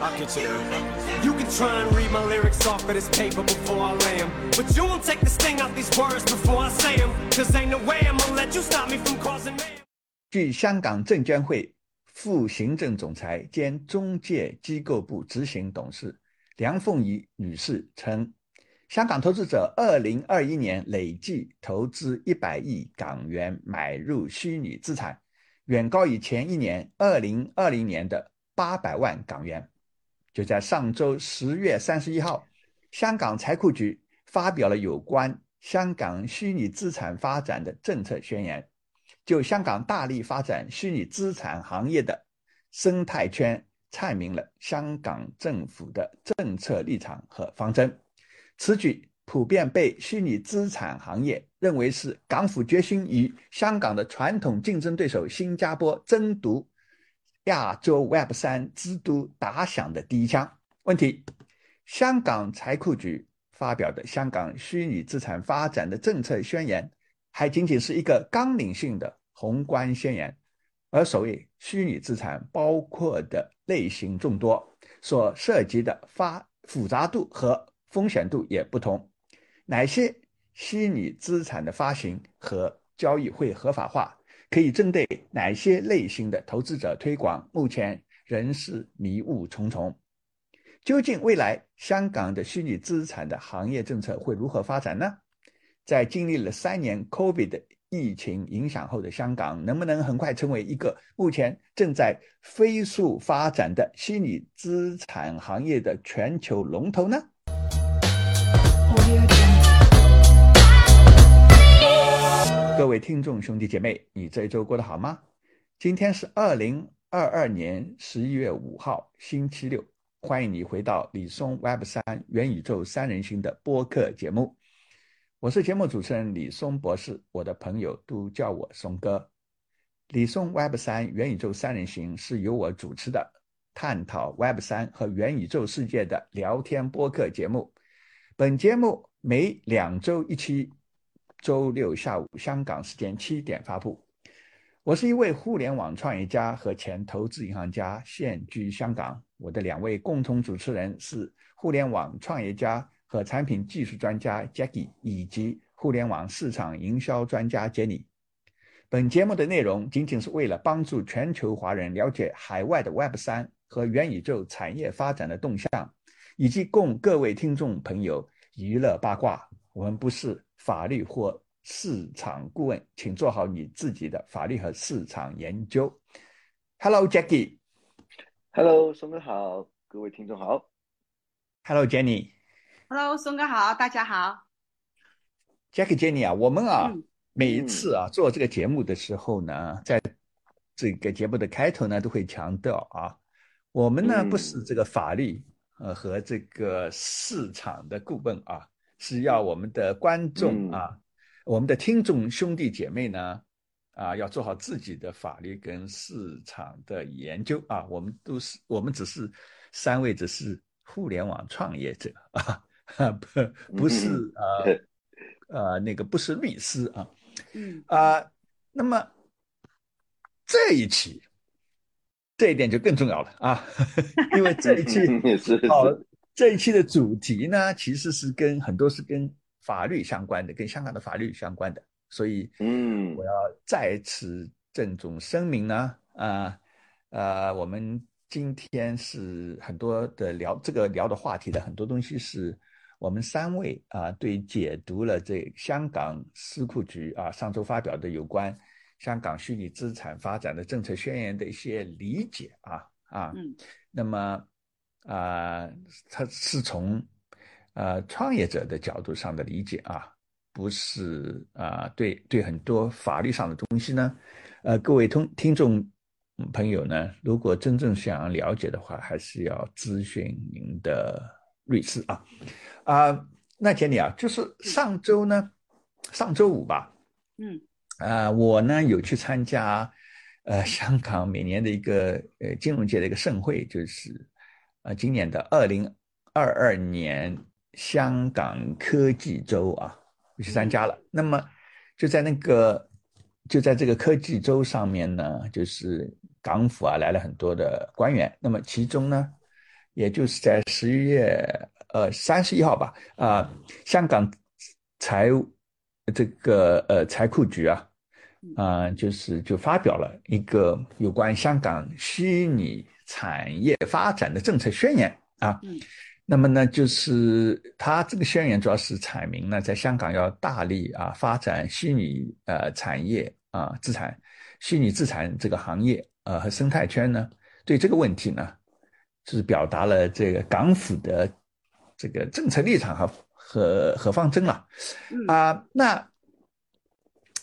I'll get you there. You can try and read my lyrics off of this paper before I lay 'em. But you won't take the sting out these words before I say 'em. Cause ain't no way I'm gonna let you stop me from causing me. 据香港证监会副行政总裁兼中介机构部执行董事梁凤仪女士称，香港投资者二零二一年累计投资一百亿港元买入虚拟资产，远高于前一年二零二零年的八百万港元。就在上周十月三十一号，香港财库局发表了有关香港虚拟资产发展的政策宣言，就香港大力发展虚拟资产行业的生态圈阐明了香港政府的政策立场和方针。此举普遍被虚拟资产行业认为是港府决心与香港的传统竞争对手新加坡争夺亚洲 Web 三之都打响的第一枪。问题：香港财库局发表的香港虚拟资产发展的政策宣言，还仅仅是一个纲领性的宏观宣言，而所谓虚拟资产包括的类型众多，所涉及的发复杂度和风险度也不同。哪些虚拟资产的发行和交易会合法化？可以针对哪些类型的投资者推广？目前仍是迷雾重重。究竟未来香港的虚拟资产的行业政策会如何发展呢？在经历了三年 COVID 疫情影响后的香港，能不能很快成为一个目前正在飞速发展的虚拟资产行业的全球龙头呢？各位听众兄弟姐妹，你这一周过得好吗？今天是二零二二年十一月五号，星期六。欢迎你回到李松 Web 三元宇宙三人行的播客节目。我是节目主持人李松博士，我的朋友都叫我松哥。李松 Web 三元宇宙三人行是由我主持的，探讨 Web 三和元宇宙世界的聊天播客节目。本节目每两周一期。周六下午香港时间七点发布。我是一位互联网创业家和前投资银行家，现居香港。我的两位共同主持人是互联网创业家和产品技术专家 Jackie，以及互联网市场营销专家 Jenny。本节目的内容仅仅是为了帮助全球华人了解海外的 Web 三和元宇宙产业发展的动向，以及供各位听众朋友娱乐八卦。我们不是。法律或市场顾问，请做好你自己的法律和市场研究。Hello，Jackie。Hello，松哥好，各位听众好。Hello，Jenny。Hello，松哥好，大家好。Jackie，Jenny 啊，我们啊，每一次啊做这个节目的时候呢，在这个节目的开头呢，都会强调啊，我们呢不是这个法律呃和这个市场的顾问啊。是要我们的观众啊，我们的听众兄弟姐妹呢，啊，要做好自己的法律跟市场的研究啊。我们都是，我们只是三位只是互联网创业者啊，不不是 呃呃那个不是律师啊，嗯啊，那么这一期这一点就更重要了啊，因为这一期 好。这一期的主题呢，其实是跟很多是跟法律相关的，跟香港的法律相关的，所以，嗯，我要再次郑重声明呢，啊，呃，我们今天是很多的聊这个聊的话题的很多东西，是我们三位啊对解读了这香港司库局啊上周发表的有关香港虚拟资产发展的政策宣言的一些理解啊啊，嗯，那么。啊，他是从呃创业者的角度上的理解啊，不是啊，对对很多法律上的东西呢，呃，各位听听众朋友呢，如果真正想要了解的话，还是要咨询您的律师啊啊。那杰里啊，就是上周呢，上周五吧，嗯，啊，我呢有去参加呃香港每年的一个呃金融界的一个盛会，就是。啊，今年的二零二二年香港科技周啊，我去参加了。那么就在那个就在这个科技周上面呢，就是港府啊来了很多的官员。那么其中呢，也就是在十一月呃三十一号吧，啊，香港财务这个呃财库局啊，啊，就是就发表了一个有关香港虚拟产业发展的政策宣言啊。嗯那么呢，就是它这个宣言主要是阐明呢，在香港要大力啊发展虚拟呃产业啊资产、虚拟资产这个行业呃和生态圈呢，对这个问题呢，是表达了这个港府的这个政策立场和和和方针了嗯啊。那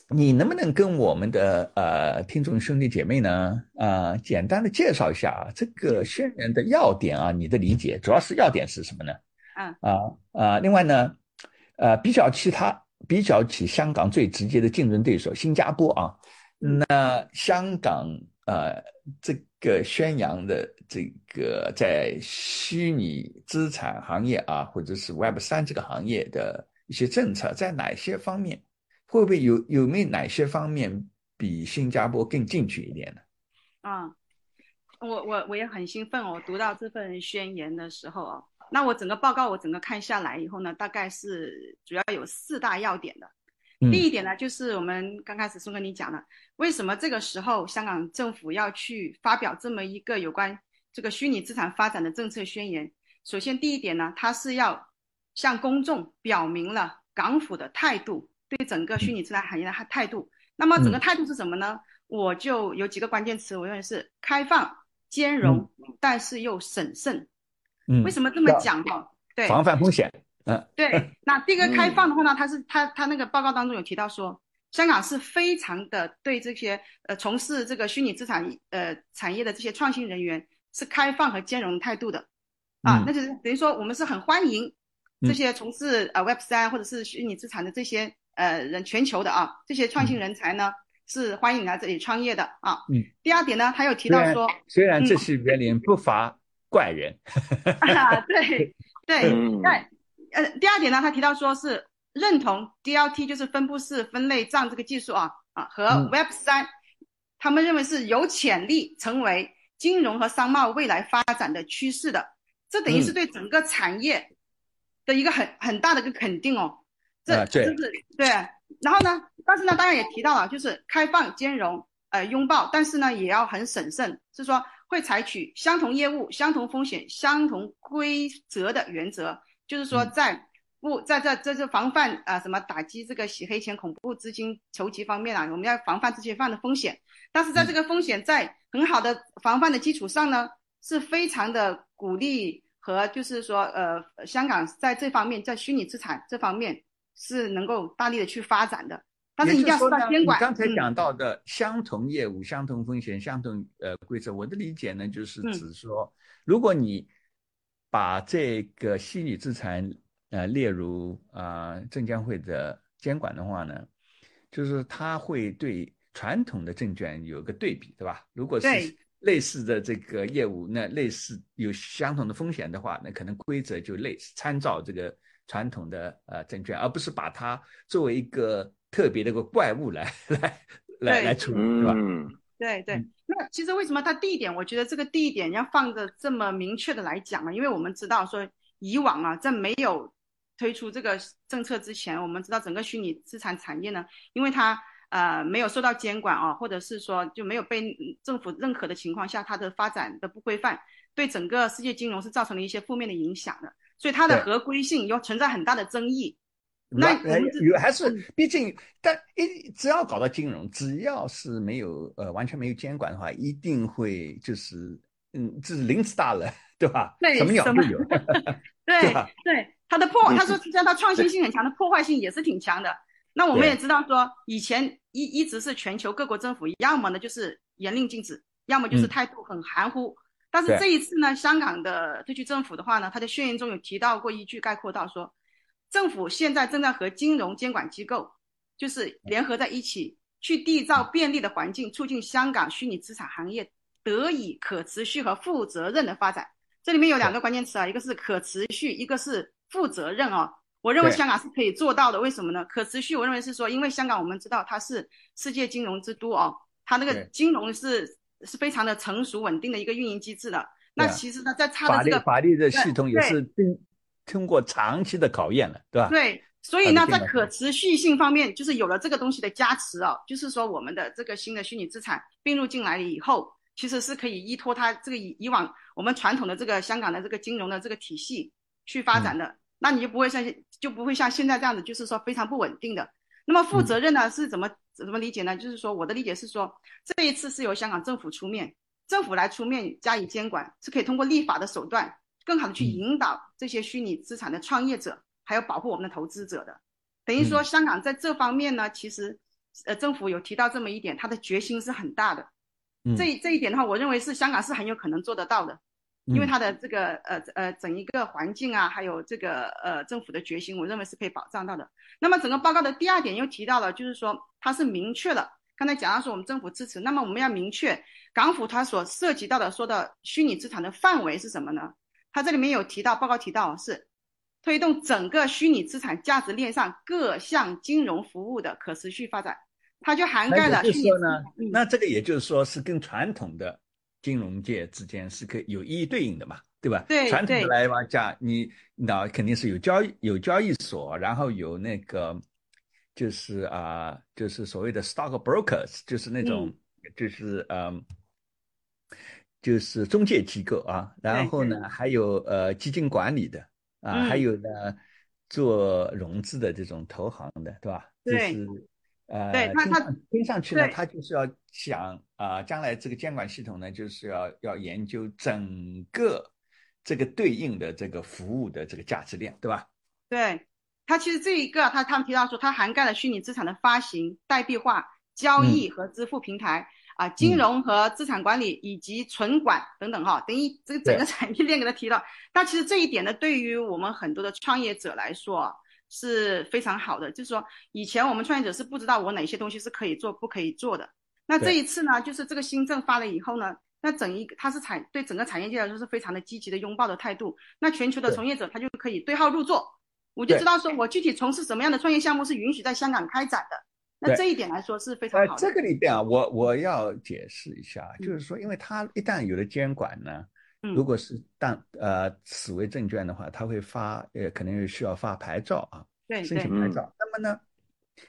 你能不能跟我们的呃听众兄弟姐妹呢，呃，简单的介绍一下啊这个宣言的要点啊？你的理解主要是要点是什么呢？嗯啊啊，另外呢，呃，比较其他，比较起香港最直接的竞争对手新加坡啊，那香港呃这个宣扬的这个在虚拟资产行业啊，或者是 Web 三这个行业的一些政策，在哪些方面会不会有有没有哪些方面比新加坡更进取一点呢？啊，我我我也很兴奋哦，我读到这份宣言的时候哦，那我整个报告我整个看下来以后呢，大概是主要有四大要点的。嗯第一点呢，就是我们刚开始松哥你讲的，为什么这个时候香港政府要去发表这么一个有关这个虚拟资产发展的政策宣言？首先，第一点呢，它是要向公众表明了港府的态度，对整个虚拟资产行业的态度。那么整个嗯态度是什么呢？我就有几个关键词，我认为是开放、兼容，但是又审慎。嗯，为什么这么讲呢？对，防范风险？嗯对，那第一个开放的话呢，它是它它那个报告当中有提到说，香港是非常的对这些呃从事这个虚拟资产呃产业的这些创新人员是开放和兼容态度的，啊嗯，那就是等于说我们是很欢迎这嗯些从事呃 Web 三或者是虚拟资产的这些呃人全球的啊这些创新人才呢是欢迎来这里创业的啊。嗯。第二点呢，他又提到说，虽然这嗯些园林不乏怪人，啊，对对嗯对，呃，第二点呢，他提到说是认同 DLT 就是分布式分类账这个技术啊啊和嗯 Web 三、他们认为是有潜力成为金融和商贸未来发展的趋势的，这等于是嗯对整个产业的一个很很大的一个肯定哦。这就是对，然后呢，但是呢，当然也提到了，就是开放、兼容、呃拥抱，但是呢，也要很审慎，是说会采取相同业务、相同风险、相同规则的原则，就是说嗯。在不在这这这防范啊、什么打击这个洗黑钱、恐怖资金筹集方面啊，我们要防范这些犯的风险，但是在这个风险在很好的防范的基础上呢，是非常的鼓励和就是说呃香港在这方面在虚拟资产这方面是能够大力的去发展的，但是一定要受到监管。你刚才嗯讲到的相同业务、相同风险、相同呃规则，我的理解呢，就是嗯指说，如果你把这个虚拟资产呃列入啊、呃证监会的监管的话呢，就是它会对传统的证券有个对比，对吧？如果是类似的这个业务，那类似有相同的风险的话，那可能规则就类似，参照这个传统的呃证券，而不是把它作为一个特别的一个怪物来来来来处理，对吧？嗯对对嗯，那其实为什么它第一点，我觉得这个第一点要放的这么明确的来讲啊？因为我们知道说以往啊，在没有推出这个政策之前，我们知道整个虚拟资产产业呢，因为它呃没有受到监管啊，或者是说就没有被政府认可的情况下，它的发展的不规范，对整个世界金融是造成了一些负面的影响的，所以它的合规性又存在很大的争议。那有还是嗯，毕竟，但一只要搞到金融，只要是没有呃完全没有监管的话，一定会就是嗯，这是林子大了，对吧？对什么鸟什么都有 对对吧对，它的破，他说像它创新性很强的破坏性也是挺强的。那我们也知道说，以前一一直是全球各国政府要么呢就是严令禁止，要么就是嗯态度很含糊。但是这一次呢，香港的特区政府的话呢，他的宣言中有提到过一句概括到说，政府现在正在和金融监管机构就是联合在一起，去缔造便利的环境，促进香港虚拟资产行业得以可持续和负责任的发展。这里面有两个关键词啊，一个是可持续，一个是负责任哦。我认为香港是可以做到的，为什么呢？可持续，我认为是说，因为香港我们知道它是世界金融之都哦，它那个金融是是非常的成熟稳定的一个运营机制的。那其实呢，在它的这个法律的系统也是经通过长期的考验了，对吧？对，所以呢，在可持续性方面，就是有了这个东西的加持哦，就是说我们的这个新的虚拟资产并入进来了以后，其实是可以依托它这个以以往我们传统的这个香港的这个金融的这个体系去发展的，那你就不会像就不会像现在这样子，就是说非常不稳定的。那么负责任呢是怎么怎么理解呢？就是说我的理解是说，这一次是由香港政府出面，政府来出面加以监管，是可以通过立法的手段，更好的去嗯引导这些虚拟资产的创业者，还有保护我们的投资者的。等于说，嗯香港在这方面呢，其实呃政府有提到这么一点，他的决心是很大的。嗯这这一点的话，我认为是香港是很有可能做得到的，因为嗯它的这个呃呃整一个环境啊，还有这个呃政府的决心，我认为是可以保障到的。那么整个报告的第二点又提到了，就是说它是明确了，刚才讲到说我们政府支持，那么我们要明确港府它所涉及到的说的虚拟资产的范围是什么呢？它这里面有提到，报告提到是推动整个虚拟资产价值链上各项金融服务的可持续发展，它就涵盖了那这个也就是说是跟传统的金融界之间是可以有一一对应的嘛，对吧？对传统的对来讲，你那肯定是有交易有交易所，然后有那个就是啊、就是所谓的 stock brokers，就是那种、就是嗯。就是中介机构啊，然后呢，还有呃基金管理的啊，嗯还有呢做融资的这种投行的，对吧？对就是呃，对他他听上去呢，对他就是要想啊、将来这个监管系统呢，就是要要研究整个这个对应的这个服务的这个价值链，对吧？对，它其实这一个，他他们提到说，它涵盖了虚拟资产的发行、代币化、交易和支付平台。啊，金融和资产管理以及存管等等哈，等于这个整个产业链给他提到。但其实这一点呢，对于我们很多的创业者来说啊是非常好的。就是说，以前我们创业者是不知道我哪些东西是可以做、不可以做的。那这一次呢，就是这个新政发了以后呢，那整一个它是产对整个产业界来说是非常的积极的拥抱的态度。那全球的从业者他就可以对号入座，我就知道说我具体从事什么样的创业项目是允许在香港开展的。那这一点来说是非常呃好，的。这个里边啊，我我要解释一下，嗯就是说，因为它一旦有了监管呢，嗯如果是当呃此为证券的话，它会发呃可能需要发牌照啊，对申请牌照。那么呢，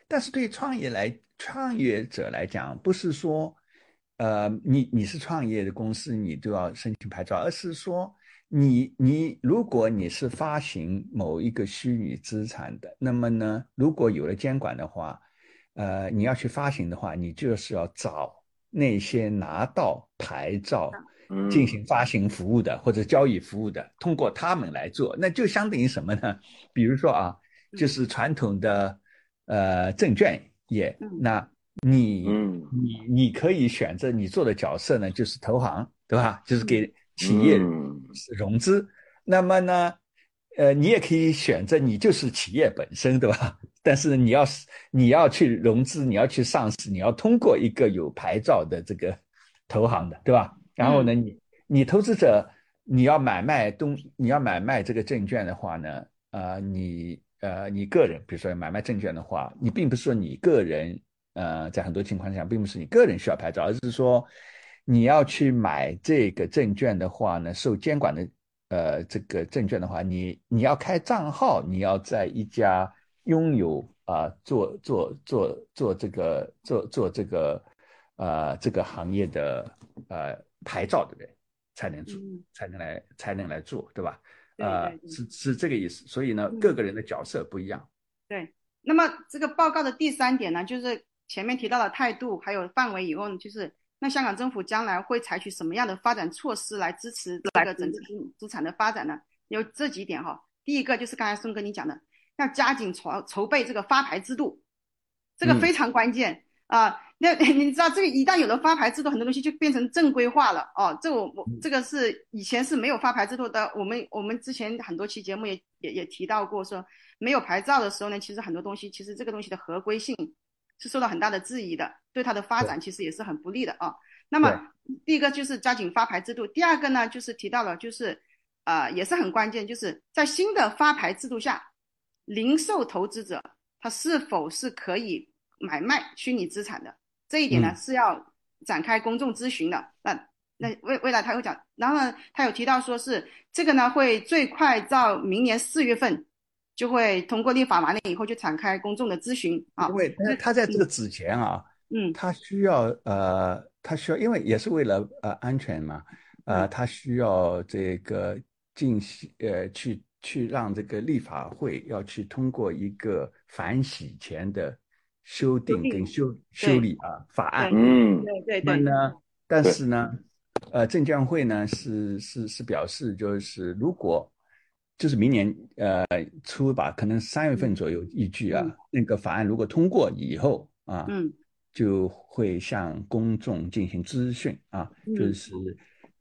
但是对于创业来创业者来讲，不是说呃你你是创业的公司，你就要申请牌照，而是说你你如果你是发行某一个虚拟资产的，那么呢，如果有了监管的话。呃，你要去发行的话，你就是要找那些拿到牌照嗯进行发行服务的或者交易服务的，通过他们来做，那就相当于什么呢？比如说啊，就是传统的呃证券业，嗯那你嗯你你可以选择你做的角色呢，就是投行，对吧？就是给企业嗯融资。那么呢，呃，你也可以选择你就是企业本身，对吧？但是你要是你要去融资，你要去上市，你要通过一个有牌照的这个投行的，对吧？然后呢，你你投资者你要买卖东，你要买卖这个证券的话呢，呃，你呃你个人，比如说买卖证券的话，你并不是说你个人，呃，在很多情况下，并不是你个人需要牌照，而是说你要去买这个证券的话呢，受监管的呃这个证券的话，你你要开账号，你要在一家拥有啊、做做做做这个做做这个呃这个行业的呃牌照的人才能做，嗯才能来才能来做，对吧？对呃对，对是是这个意思。所以呢，嗯各个人的角色不一样。对，那么这个报告的第三点呢，就是前面提到的态度还有范围以后呢，就是那香港政府将来会采取什么样的发展措施来支持这个整体资产的发展呢？有这几点哈。第一个就是刚才孙哥你讲的，要加紧筹筹备这个发牌制度，这个嗯非常关键啊。那 你知道，这个一旦有了发牌制度，很多东西就变成正规化了哦。这我我这个是以前是没有发牌制度的。我们我们之前很多期节目也也也提到过，说没有牌照的时候呢，其实很多东西，其实这个东西的合规性是受到很大的质疑的，对它的发展其实也是很不利的啊。那么第一个就是加紧发牌制度，第二个呢就是提到了就是呃也是很关键，就是在新的发牌制度下，零售投资者他是否是可以买卖虚拟资产的？这一点呢、嗯是要展开公众咨询的。那那未未来他会讲，然后呢，他有提到说是这个呢会最快到明年四月份就会通过立法完了以后就展开公众的咨询啊因。为他他在这个之前啊，嗯他需要呃，他需要，因为也是为了呃安全嘛，呃，嗯他需要这个进行呃去去让这个立法会要去通过一个反洗钱的修订订跟修修理啊法案。嗯，对对对，那呢，但是呢，呃，证监会呢是是是表示，就是如果就是明年呃初吧，可能三月份左右依据啊，嗯。那个法案如果通过以后啊，嗯就会向公众进行资讯啊，嗯。就是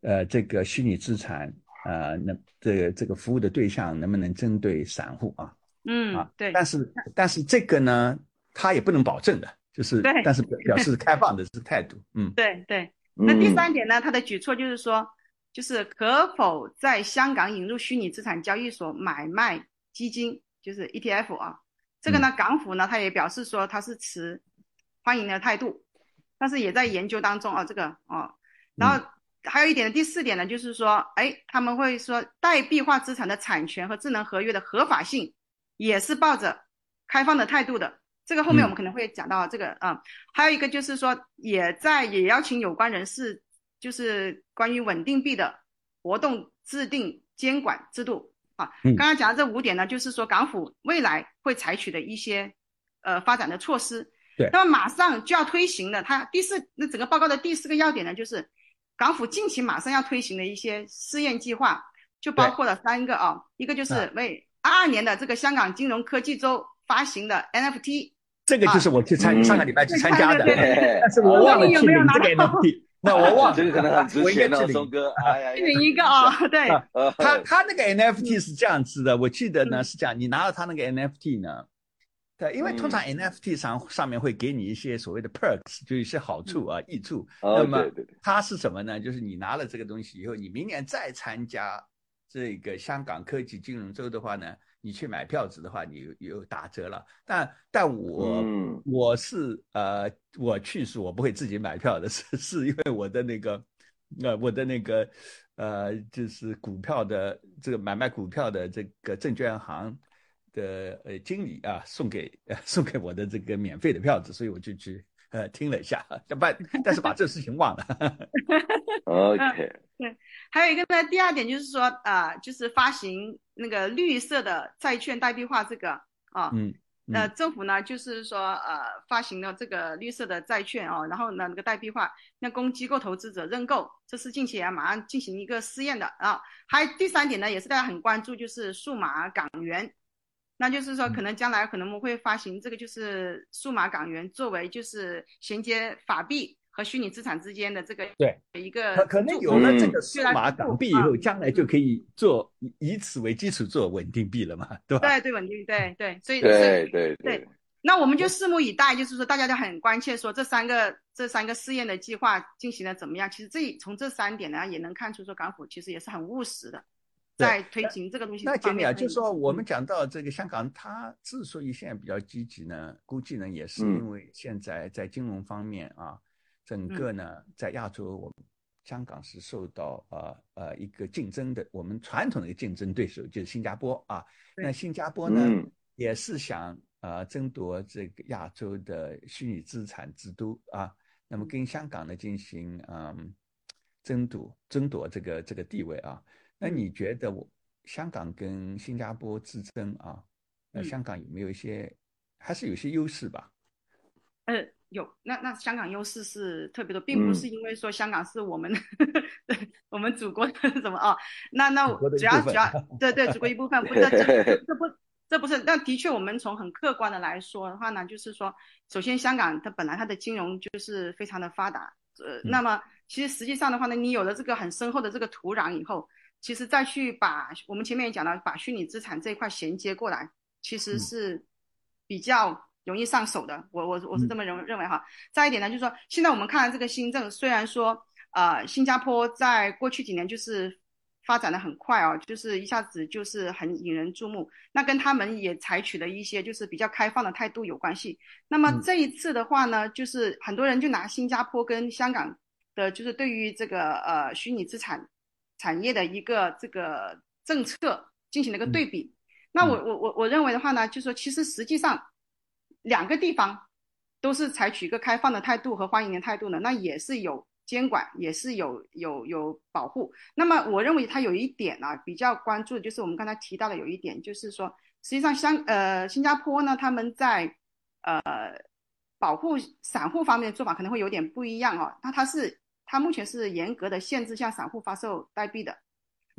呃这个虚拟资产啊，那这个这个服务的对象能不能针对散户啊？嗯啊，对，但是但是这个呢，他也不能保证的，就是对但是表表示开放的这个态度，嗯。对对。那第嗯三点呢，他的举措就是说，就是可否在香港引入虚拟资产交易所买卖基金，就是 ETF 啊。这个呢，港府呢，他也表示说他是持欢迎的态度，但是也在研究当中啊，这个哦。然后还有一点，第四点呢，就是说，哎，他们会说代币化资产的产权和智能合约的合法性，也是抱着开放的态度的。这个后面我们可能会讲到这个啊、还有一个就是说，也在也邀请有关人士，就是关于稳定币的活动制定监管制度啊。嗯刚刚讲的这五点呢，就是说港府未来会采取的一些呃发展的措施。对那么马上就要推行的，它第四那整个报告的第四个要点呢，就是港府近期马上要推行的一些试验计划，就包括了三个啊，一个就是啊为二二年的这个香港金融科技周发行的 NFT。这个就是我去参、嗯上个礼拜去参加的，但是我忘了你有去领这个没有拿到？NFT，那我忘了，这个可能很值我应该钱哦，去领松哥，哎呀，领一个啊、对，他他那个 NFT 是这样子的，我记得呢嗯。是这样，你拿到他那个 NFT 呢，对，因为通常嗯。NFT 上上面会给你一些所谓的 perks，就一些好处啊、益处。哦。那么对对对。它是什么呢？就是你拿了这个东西以后，你明年再参加这个香港科技金融周的话呢，你去买票子的话，你有有打折了。但但我、嗯我是呃，我去是我不会自己买票的，是是因为我的那个呃我的那个呃就是股票的这个买卖股票的这个证券行的呃经理啊送给呃 送给我的这个免费的票子，所以我就去呃听了一下，但但 但是把这事情忘了。，OK，对还有一个呢，第二点就是说，啊、就是发行那个绿色的债券代币化这个啊，嗯，那政府呢，就是说，呃，发行了这个绿色的债券哦，然后呢，那个代币化，那供机构投资者认购，这是近期也要马上进行一个试验的啊。还有第三点呢，也是大家很关注，就是数码港元，那就是说，可能将来可能我们会发行这个就是数码港元，作为就是衔接法币和虚拟资产之间的这个对。一个可可能有了这嗯。个数码港币以后，将来就可以做以以此为基础做稳定币了嘛，对吧？对对稳定对对，所以对对对，那我们就拭目以待，就是说大家都很关切，说这三个这三个试验的计划进行的怎么样？其实这从这三点呢，也能看出说港府其实也是很务实的，对在推行这个东西那杰米啊。就说我们嗯讲到这个香港，它之所以现在比较积极呢，估计呢也是嗯因为现在在金融方面啊，整个呢在亚洲，我们香港是受到呃呃一个竞争的，我们传统的一个竞争对手就是新加坡啊。那新加坡呢嗯也是想呃争夺这个亚洲的虚拟资产之都啊，那么跟香港呢进行嗯争夺争夺这个这个地位啊。那嗯。你觉得我香港跟新加坡之争啊，那嗯。香港有没有一些还是有些优势吧？呃，有那那香港优势是特别多，并不嗯。是因为说香港是我们 我们祖国的什么哦，那那祖国的一部分主要主要对对祖国一部分，不这这这这不这不是，那的确我们从很客观的来说的话呢，就是说，首先香港它本来它的金融就是非常的发达，呃，那么其实实际上的话呢，你有了这个很深厚的这个土壤以后，其实再去把我们前面也讲了，把虚拟资产这一块衔接过来，其实是比较容易上手的。我我我是这么认认为哈。再一点呢，就是说现在我们看到这个新政，虽然说呃新加坡在过去几年就是发展的很快哦，就是一下子就是很引人注目。那跟他们也采取了一些就是比较开放的态度有关系。那么嗯这一次的话呢，就是很多人就拿新加坡跟香港的，就是对于这个呃虚拟资产产业的一个这个政策进行了一个对比。那我我我我认为的话呢，就是说其实实际上两个地方都是采取一个开放的态度和欢迎的态度呢，那也是有监管，也是有有有保护。那么我认为它有一点呢比较关注的就是我们刚才提到的有一点，就是说实际上香呃新加坡呢他们在呃保护散户方面的做法可能会有点不一样哦。那它是它目前是严格的限制向散户发售代币的。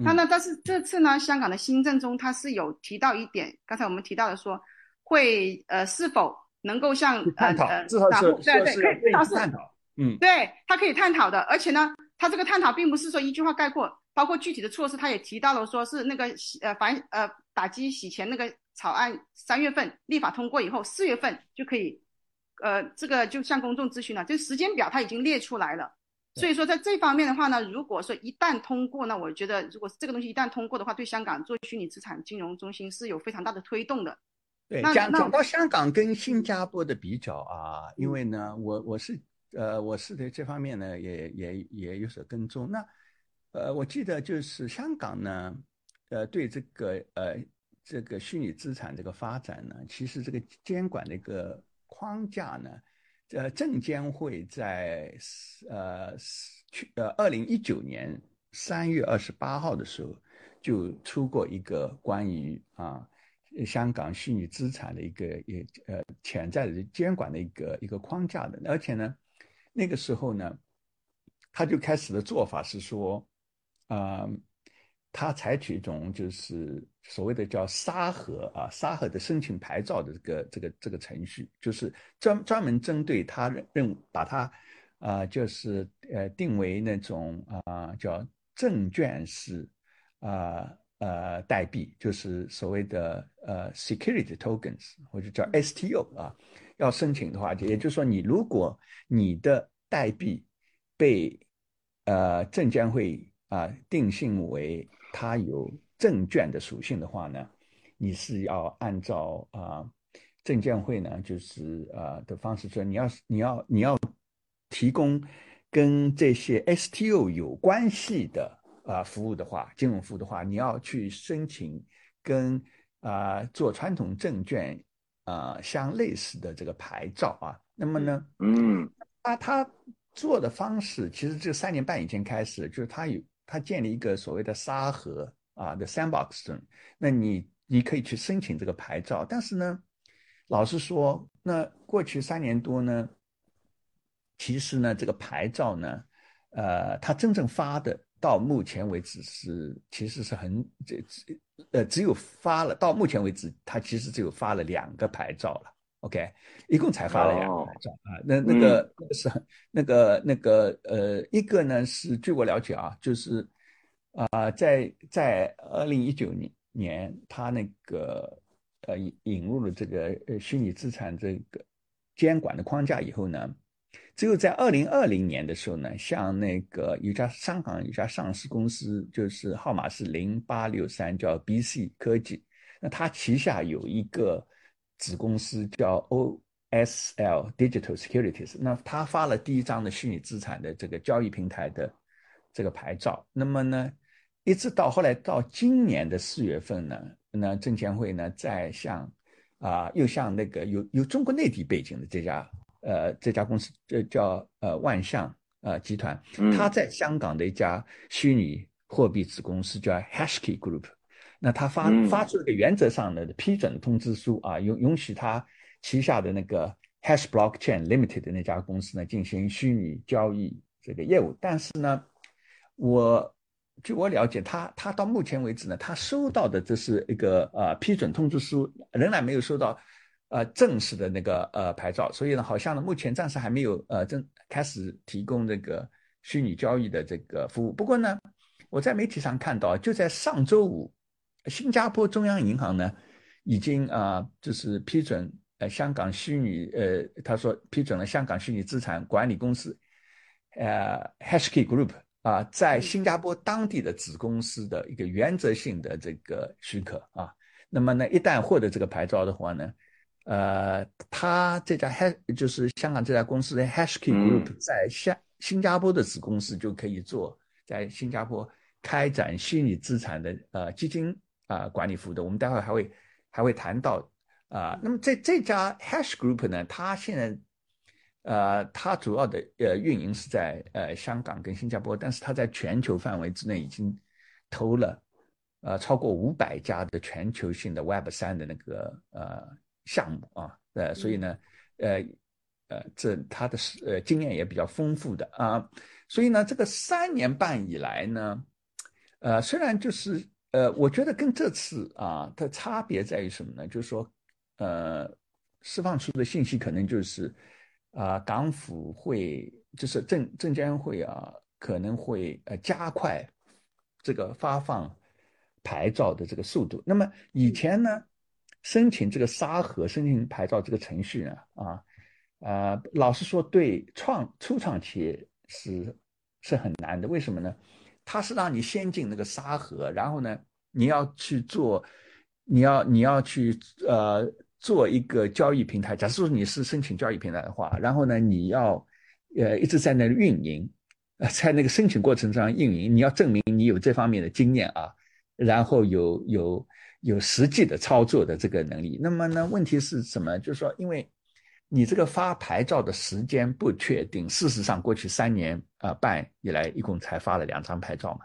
那那但是这次呢，香港的新政中它是有提到一点，刚才我们提到的说会呃是否能够向呃呃散户对对可以探讨，嗯，对，它可以探讨的，而且呢，它这个探讨并不是说一句话概括，包括具体的措施，它也提到了说是那个呃反呃打击洗钱那个草案三月份立法通过以后，四月份就可以呃这个就向公众咨询了，就时间表它已经列出来了。所以说，在这方面的话呢，如果说一旦通过，呢我觉得，如果这个东西一旦通过的话，对香港做虚拟资产金融中心是有非常大的推动的。对，讲讲到香港跟新加坡的比较啊，因为呢，我我是呃，我是对这方面呢也也也有所跟踪。那呃，我记得就是香港呢，呃，对这个呃这个虚拟资产这个发展呢，其实这个监管的一个框架呢。呃，证监会在呃去呃二零一九年三月二十八号的时候，就出过一个关于啊香港虚拟资产的一个也呃潜在的监管的一个一个框架的，而且呢，那个时候呢，他就开始的做法是说，啊。他采取一种就是所谓的叫沙盒啊，沙盒的申请牌照的这个这个这个程序，就是专专门针对他认把它啊，就是呃定为那种啊叫证券式啊呃代币，就是所谓的呃 security tokens 或者叫 STO 啊，要申请的话，也就是说你如果你的代币被呃证监会啊定性为它有证券的属性的话呢，你是要按照啊证监会呢，就是啊的方式说，你要你要你要提供跟这些 STO 有关系的啊服务的话，金融服务的话，你要去申请跟啊做传统证券啊相类似的这个牌照啊。那么呢，嗯，啊他做的方式其实这三年半以前开始，就是他有。他建立一个所谓的沙盒啊的 sandbox，那你你可以去申请这个牌照，但是呢，老实说，那过去三年多呢，其实呢这个牌照呢，呃，他真正发的到目前为止是其实是很这呃只有发了到目前为止，他其实只有发了两个牌照了。OK，一共才发了两啊，那那个那个是很那个那个呃，一个呢是据我了解啊，就是啊，在在二零一九年年，他那个呃引引入了这个呃虚拟资产这个监管的框架以后呢，只有在二零二零年的时候呢，像那个有家香港有家上市公司，就是号码是零八六三，叫 BC 科技，那它旗下有一个。子公司叫 OSL Digital Securities，那他发了第一张的虚拟资产的这个交易平台的这个牌照。那么呢，一直到后来到今年的四月份呢，那证监会呢在向啊，又向那个有有中国内地背景的这家呃这家公司，这叫呃万象呃集团，他在香港的一家虚拟货币子公司叫 Hashkey Group。那他发发出了个原则上的批准通知书啊，允允许他旗下的那个 Hash Blockchain Limited 的那家公司呢进行虚拟交易这个业务。但是呢，我据我了解，他他到目前为止呢，他收到的这是一个呃批准通知书，仍然没有收到呃正式的那个呃牌照。所以呢，好像呢目前暂时还没有呃正开始提供这个虚拟交易的这个服务。不过呢，我在媒体上看到，就在上周五。新加坡中央银行呢，已经啊，就是批准呃香港虚拟呃，他说批准了香港虚拟资产管理公司，呃，Hashkey Group 啊，在新加坡当地的子公司的一个原则性的这个许可啊。那么呢，一旦获得这个牌照的话呢，呃，他这家 Hash 就是香港这家公司的 Hashkey Group 在香新加坡的子公司就可以做在新加坡开展虚拟资产的呃基金啊管理服务的。我们待会还会还会谈到啊。那么这这家 Hash Group 呢，它现在呃它主要的呃运营是在呃香港跟新加坡，但是它在全球范围之内已经投了呃超过五百家的全球性的 Web 三的那个呃项目啊。呃，所以呢，呃。呃，这他的是呃经验也比较丰富的啊，所以呢，这个三年半以来呢，呃，虽然就是呃，我觉得跟这次啊的差别在于什么呢？就是说，呃，释放出的信息可能就是啊，港府会就是证证监会啊，可能会呃加快这个发放牌照的这个速度。那么以前呢，申请这个沙盒申请牌照这个程序呢，啊。呃，老实说，对创初创企业是是很难的。为什么呢？它是让你先进那个沙盒，然后呢，你要去做，你要你要去呃做一个交易平台。假设说你是申请交易平台的话，然后呢，你要呃一直在那运营，呃，在那个申请过程中运营，你要证明你有这方面的经验啊，然后有有有实际的操作的这个能力。那么呢，问题是什么？就是说，因为你这个发牌照的时间不确定，事实上过去三年啊半以来，一共才发了两张牌照嘛。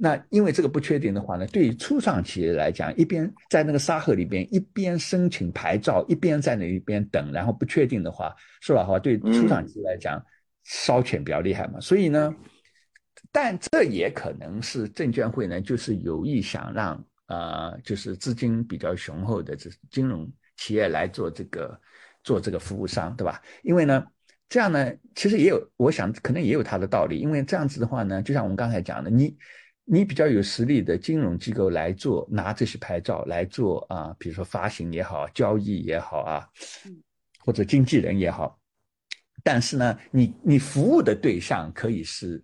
那因为这个不确定的话呢，对于初创企业来讲，一边在那个沙盒里边一边申请牌照，一边在那一边等，然后不确定的话，说老实话，对初创企业来讲烧钱比较厉害嘛。所以呢，但这也可能是证监会呢，就是有意想让啊，就是资金比较雄厚的这金融企业来做这个。做这个服务商，对吧？因为呢，这样呢，其实也有，我想可能也有它的道理。因为这样子的话呢，就像我们刚才讲的，你你比较有实力的金融机构来做拿这些牌照来做啊，比如说发行也好，交易也好啊，或者经纪人也好。但是呢，你你服务的对象可以是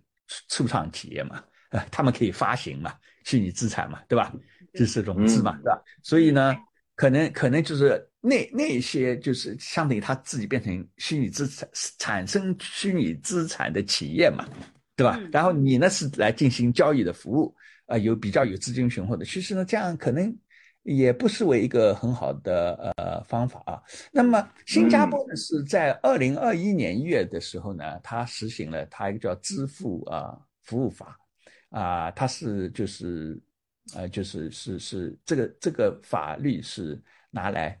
初创企业嘛，呃，他们可以发行嘛，虚拟资产嘛，对吧？就是融资嘛，对吧？所以呢，可能可能就是。那那些就是相当于他自己变成虚拟资产产生虚拟资产的企业嘛，对吧？然后你呢是来进行交易的服务，啊，有比较有资金雄厚的。其实呢，这样可能也不失为一个很好的呃方法啊。那么新加坡呢是在二零二一年一月的时候呢，它实行了它一个叫支付啊服务法啊，它是就是呃就是是是这个这个法律是拿来。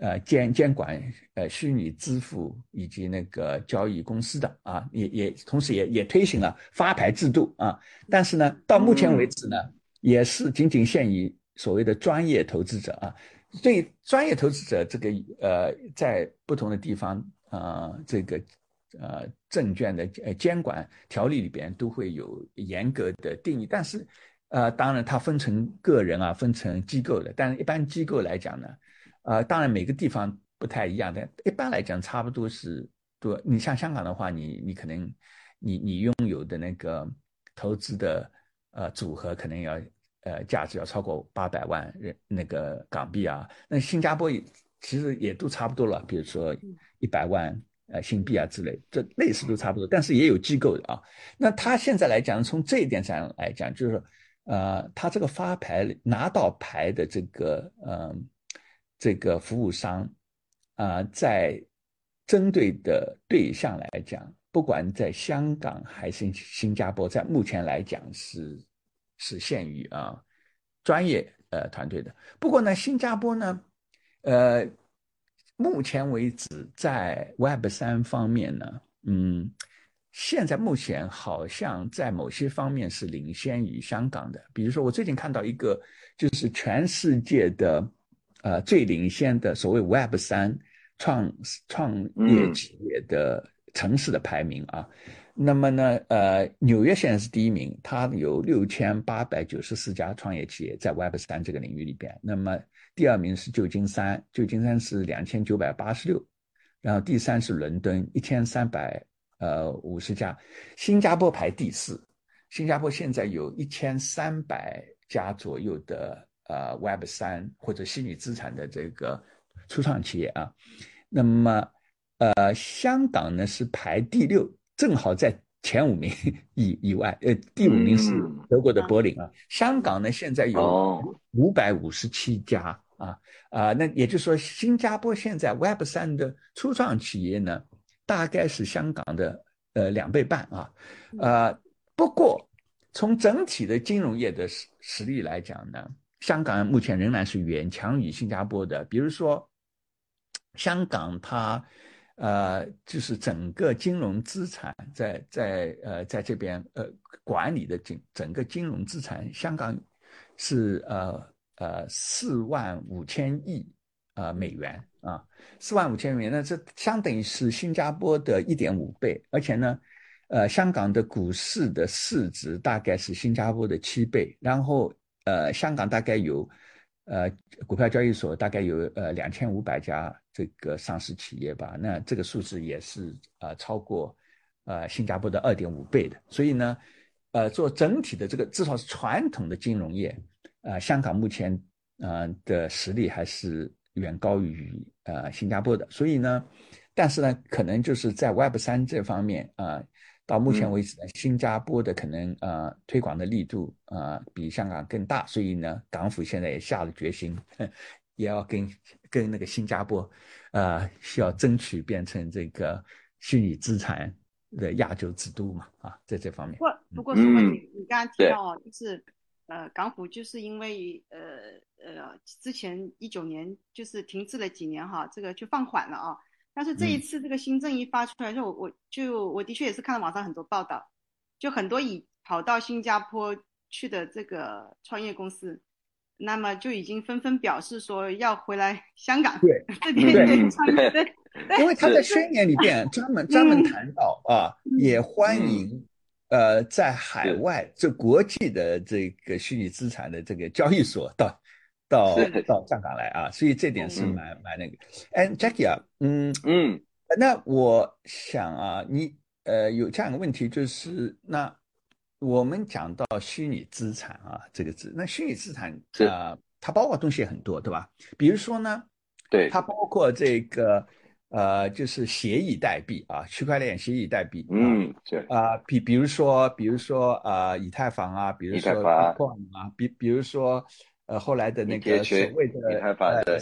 呃，监监管呃虚拟支付以及那个交易公司的啊，也也同时也也推行了发牌制度啊，但是呢，到目前为止呢，也是仅仅限于所谓的专业投资者啊。对专业投资者这个呃，在不同的地方啊，这个呃证券的呃监管条例里边都会有严格的定义，但是呃，当然它分成个人啊，分成机构的，但是一般机构来讲呢。啊，当然每个地方不太一样，但一般来讲差不多是多。你像香港的话，你你可能你你拥有的那个投资的呃组合，可能要呃价值要超过八百万人那个港币啊。那新加坡也其实也都差不多了，比如说一百万呃新币啊之类，这类似都差不多。但是也有机构的啊。那他现在来讲，从这一点上来讲，就是呃，他这个发牌拿到牌的这个嗯。这个服务商，啊，在针对的对象来讲，不管在香港还是新加坡，在目前来讲是是限于啊专业呃团队的。不过呢，新加坡呢，呃，目前为止在 Web 三方面呢，嗯，现在目前好像在某些方面是领先于香港的。比如说，我最近看到一个，就是全世界的。呃，最领先的所谓 Web 三创创业企业的城市的排名啊，那么呢，呃，纽约现在是第一名，它有六千八百九十四家创业企业在 Web 三这个领域里边。那么第二名是旧金山，旧金山是两千九百八十六，然后第三是伦敦一千三百呃五十家，新加坡排第四，新加坡现在有一千三百家左右的。呃，Web 三或者虚拟资产的这个初创企业啊，那么呃，香港呢是排第六，正好在前五名以以外，呃，第五名是嗯。德国的柏林啊。香港呢，现在有哦。五百五十七家啊啊，那也就是说，新加坡现在 Web 三的初创企业呢，大概是香港的呃两倍半啊，呃，不过从整体的金融业的实实力来讲呢，香港目前仍然是远强于新加坡的。比如说，香港它呃就是整个金融资产在在呃在这边呃管理的整整个金融资产，香港是呃呃四万五千亿呃美元啊，四万五千美元，那这相等于是新加坡的一点五倍，而且呢。呃，香港的股市的市值大概是新加坡的七倍，然后呃，香港大概有呃股票交易所大概有呃两千五百家这个上市企业吧，那这个数字也是呃超过呃新加坡的二点五倍的，所以呢，呃做整体的这个至少是传统的金融业，呃香港目前呃的实力还是远高于呃新加坡的，所以呢，但是呢，可能就是在 Web 三这方面啊。到目前为止呢，新加坡的可能呃推广的力度啊、呃、比香港更大，所以呢，港府现在也下了决心，也要跟跟那个新加坡，呃，需要争取变成这个虚拟资产的亚洲之都嘛啊，在这方面。不过不过，苏文，嗯你你刚刚提到哦，就是呃，港府就是因为呃呃之前一九年就是停滞了几年哈，这个就放缓了啊。但是这一次这个新政一发出来之后，我我就我的确也是看到网上很多报道，就很多已跑到新加坡去的这个创业公司，那么就已经纷纷表示说要回来 香港对这边对创业。对，因为他在宣言里边专门 专门谈到啊，嗯也欢迎呃在海外这国际的这个虚拟资产的这个交易所到。到到香港来啊，所以这点是嗯。蛮蛮那个。哎，Jackie 啊，嗯嗯。那我想啊，你呃有这样一个问题，就是那我们讲到虚拟资产啊这个字，那虚拟资产啊、呃，它包括东西很多，对吧？比如说呢，对，它包括这个呃，就是协议代币啊，区块链协议代币啊，嗯是。啊、比比如说比如说啊、呃，以太坊啊，比如以说太坊。Bitcoin 啊，比比如说呃后来的那个所谓的呃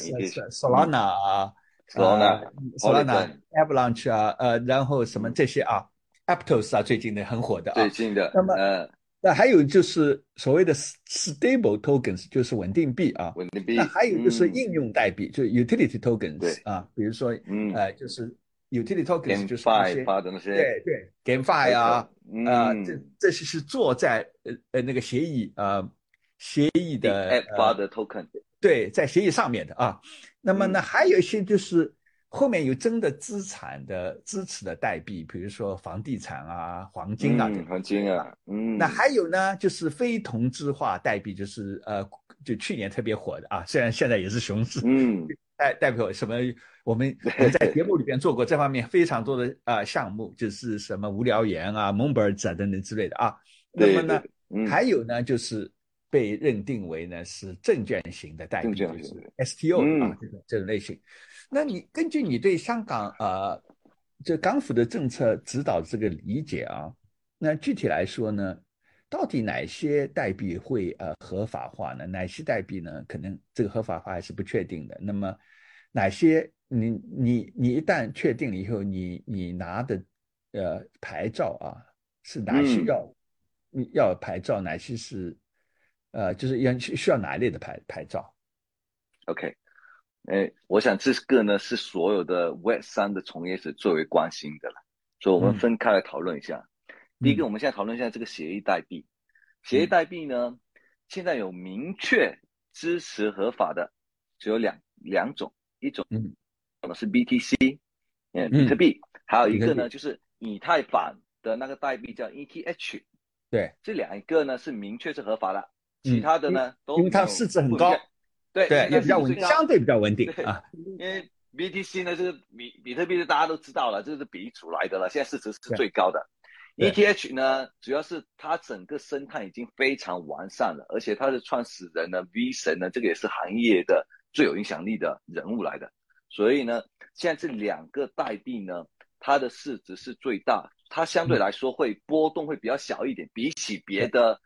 Solana 啊。Solana 呃 Solana、Polygon Avalanche 啊，呃，然后什么嗯这些啊，Aptos 啊，最近的很火的啊最。近的那么呃那还有就是所谓的 stable tokens，就是稳定币啊。稳定币，那还有就是嗯应用代币，就是 utility tokens 啊，比如说嗯呃，就是 utility tokens 就是那些发的那些对对 GameFi 啊，嗯呃，这这些是做在呃呃那个协议呃协议的 app 发呃的 token，对，在协议上面的啊。那么呢，嗯还有一些就是后面有真的资产的支持的代币，比如说房地产啊、黄金啊嗯。黄金啊，嗯，那还有呢，就是非同质化代币，就是呃，就去年特别火的啊，虽然现在也是熊市，嗯代代表什么？我们我在节目里边做过这方面非常多的啊、呃项目，就是什么无聊猿啊、蒙博尔子啊等等之类的啊。那么呢，还有呢，就是被认定为呢是证券型的代币，就是 STO 啊嗯这种这种类型。那你根据你对香港呃这港府的政策指导这个理解啊，那具体来说呢，到底哪些代币会呃合法化呢？哪些代币呢可能这个合法化还是不确定的？那么哪些你你你一旦确定了以后，你你拿的呃牌照啊是哪些嗯要、你要牌照，哪些是呃就是要需要哪一类的牌牌照？OK，哎，我想这个呢是所有的 Web 三的从业者最为关心的了，所以我们嗯。分开来讨论一下。第一个，嗯。我们现在讨论一下这个协议代币。协议代币呢，现在有明确支持合法的，只有两两种，一种嗯。呢是 BTC，嗯，嗯。比特币，还有一个呢就是以太坊的那个代币叫 ETH，对，这两个呢是明确是合法的，嗯其他的呢都因为它市值很高对对，也比较稳相对比较稳定啊。因为 BTC 呢，这个比比特币大家都知道了，这是比例出来的了，现在市值是最高的。ETH 呢，主要是它整个生态已经非常完善了，而且它的创始人呢，V 神呢，这个也是行业的最有影响力的人物来的。所以呢，现在这两个代币呢，它的市值是最大，它相对来说会波动会比较小一点，比起别的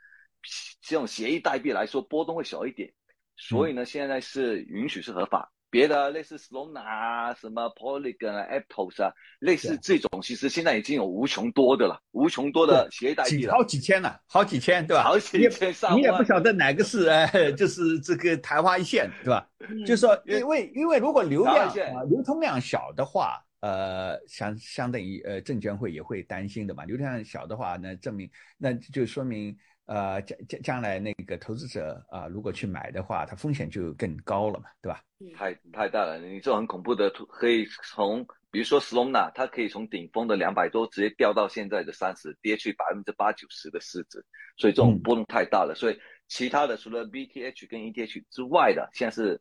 这种协议代币来说波动会小一点，所以呢，现在是允许是合法。别的类似 Solana 啊、什么 Polygon 啊、Aptos 啊，类似这种，其实现在已经有无穷多的了，无穷多的协议代币了，好几千了，好几千，对吧？好几千上万，你也不晓得哪个是哎，就是这个昙花一现，对吧？就是说，因为因为如果流量啊流通量小的话，呃，相相当于呃证监会也会担心的嘛。流量小的话，那证明那就说明。呃，将将将来那个投资者啊，如果去买的话，它风险就更高了嘛，对吧？太太大了，你这种很恐怖的，可以从比如说 Solana，它可以从顶峰的两百多直接掉到现在的三十，跌去百分之八九十的市值，所以这种波动太大了。所以其他的除了 BTH 跟 ETH 之外的，现在是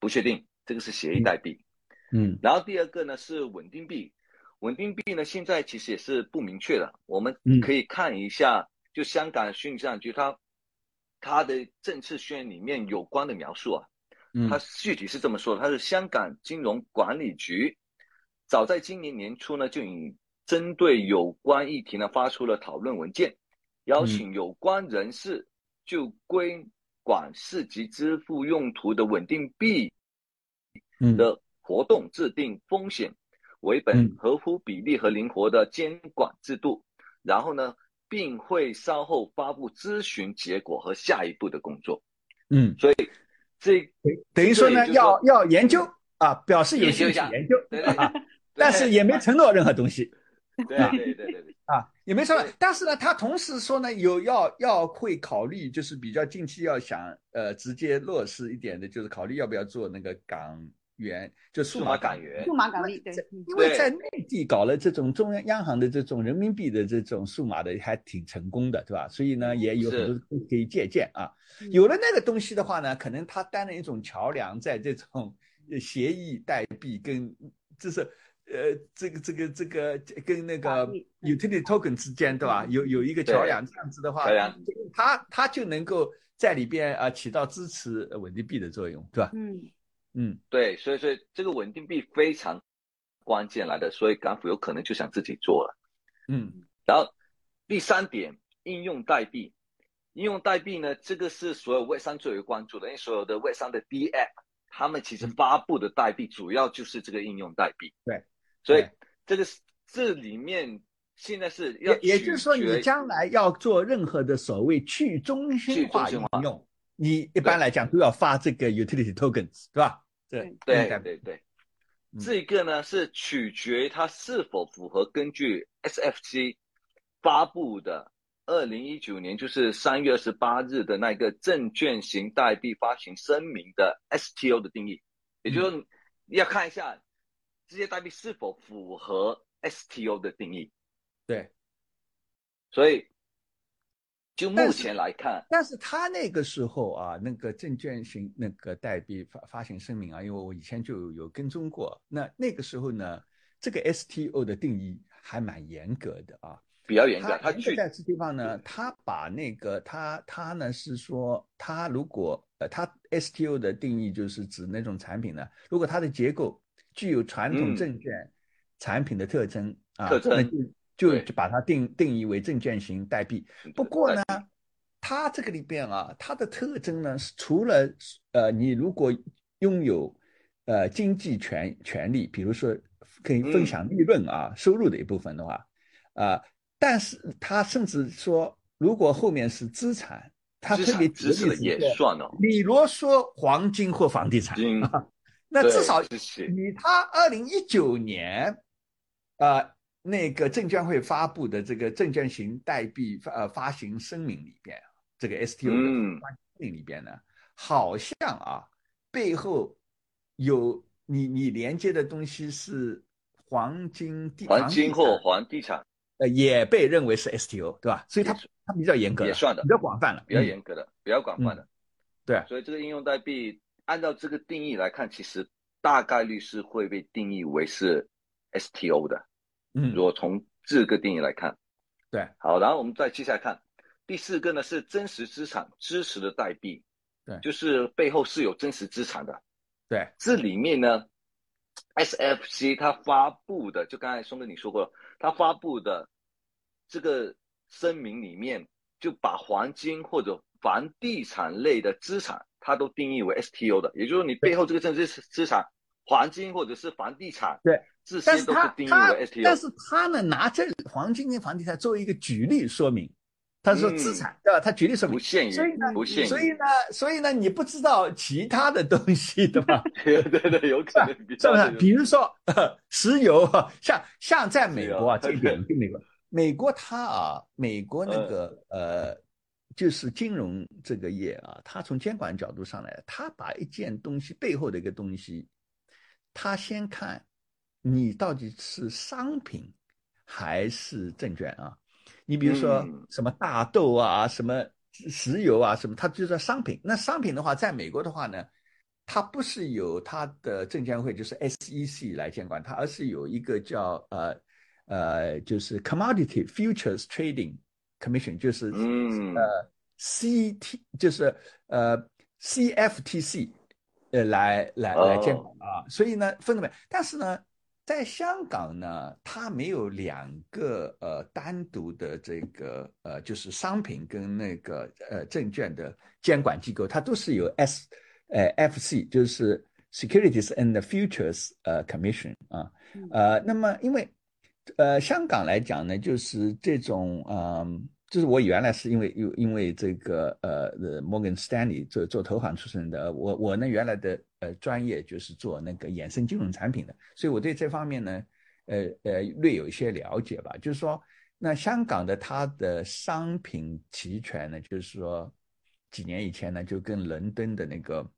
不确定，这个是协议代币。嗯，然后第二个呢是稳定币，稳定币呢现在其实也是不明确的，我们可以看一下。就香港虚拟资产局，它它的政策宣言里面有关的描述啊，它具体是这么说的：，它是香港金融管理局早在今年年初呢，就已针对有关议题呢发出了讨论文件，邀请有关人士就归管市级支付用途的稳定币的活动制定风险为本、合乎比例和灵活的监管制度，然后呢。并会稍后发布咨询结果和下一步的工作。嗯，所以这等于说呢，要要研究啊，表示有兴趣研究，但是也没承诺任何东西。对对对对对，啊，也没承诺。但是呢，他同时说呢，有要要会考虑，就是比较近期要想呃直接落实一点的，就是考虑要不要做那个港。元就数码港元，数码港币对，因为在内地搞了这种中央央行的这种人民币的这种数码的还挺成功的，对吧？所以呢，也有很多可以借鉴啊。有了那个东西的话呢，可能它担任一种桥梁，在这种协议代币跟就是呃这个这个这个跟那个 utility token 之间，对吧？有有一个桥梁，这样子的话，它它就能够在里边啊起到支持稳定币的作用，对吧？嗯。嗯，对，所以所以这个稳定币非常关键来的，所以港府有可能就想自己做了。嗯，然后第三点，应用代币，应用代币呢，这个是所有微商最为关注的，因为所有的微商的 D App，他们其实发布的代币主要就是这个应用代币。对，所以这个这里面现在是要，也就是说，你将来要做任何的所谓去中心化应用，你一般来讲都要发这个 utility tokens，对吧？对对对对，这个呢是取决它是否符合根据 SFC 发布的二零一九年就是三月二十八日的那个证券型代币发行声明的 STO 的定义，也就是说要看一下这些代币是否符合 STO 的定义。对，所以。就目前来看，但是他那个时候啊，那个证券型那个代币发发行声明啊，因为我以前就有跟踪过，那那个时候呢，这个 STO 的定义还蛮严格的啊，比较严格。他去在这地方呢，他把那个他他呢是说，他如果呃他 STO 的定义就是指那种产品呢，如果它的结构具有传统证券产品的特征啊，特征。就就把它定定义为证券型代币。不过呢，它这个里边啊，它的特征呢是除了呃，你如果拥有呃经济权权利，比如说可以分享利润啊收入的一部分的话，啊，但是它甚至说，如果后面是资产，它特别资产也算哦。比如说黄金或房地产，那至少以它二零一九年啊。那个证监会发布的这个证券型代币发呃发行声明里边，这个 STO 的发声明里边呢，好像啊背后有你你连接的东西是黄金地黄金或房地产，呃也被认为是 STO 对吧？所以它它比较严格，也算的比较广泛了，比较严格的，比较广泛的，对。所以这个应用代币按照这个定义来看，其实大概率是会被定义为是 STO 的。嗯，如果从这个定义来看，对，好，然后我们再接下来看第四个呢，是真实资产支持的代币，对，就是背后是有真实资产的，对，这里面呢 SFC 它发布的，就刚才松哥你说过了，它发布的这个声明里面就把黄金或者房地产类的资产，它都定义为 STO 的，也就是说你背后这个政治资产，黄金或者是房地产，对，这些都是定义为 STO。但是他呢，拿这黄金跟房地产作为一个举例说明。他说资产对吧？他举例说明，不限于，不限于，所以呢，所以呢，你不知道其他的东西对吧？对对对，有可能，是不是？比如说石油，像像在美国啊，这一点跟美国，美国它啊，美国那个呃，就是金融这个业啊，它从监管角度上来，它把一件东西背后的一个东西，它先看你到底是商品还是证券啊。你比如说什么大豆啊，什么石油啊，什么，它就叫商品。那商品的话，在美国的话呢，它不是由它的证监会，就是 SEC 来监管它，而是有一个叫呃呃，就是 Commodity Futures Trading Commission，就是呃 CT，就是呃 CFTC，呃来来来监管啊。所以呢，分了但是呢。在香港呢，它没有两个呃单独的这个呃就是商品跟那个呃证券的监管机构，它都是有 S 呃 FC 就是 Securities and Futures 呃 Commission 啊呃那么因为呃香港来讲呢，就是这种嗯。就是我原来是因为因因为这个呃摩根 Stanley 做做投行出身的，我我呢原来的呃专业就是做那个衍生金融产品的，所以我对这方面呢呃呃略有一些了解吧。就是说，那香港的它的商品期权呢，就是说几年以前呢就跟伦敦的那个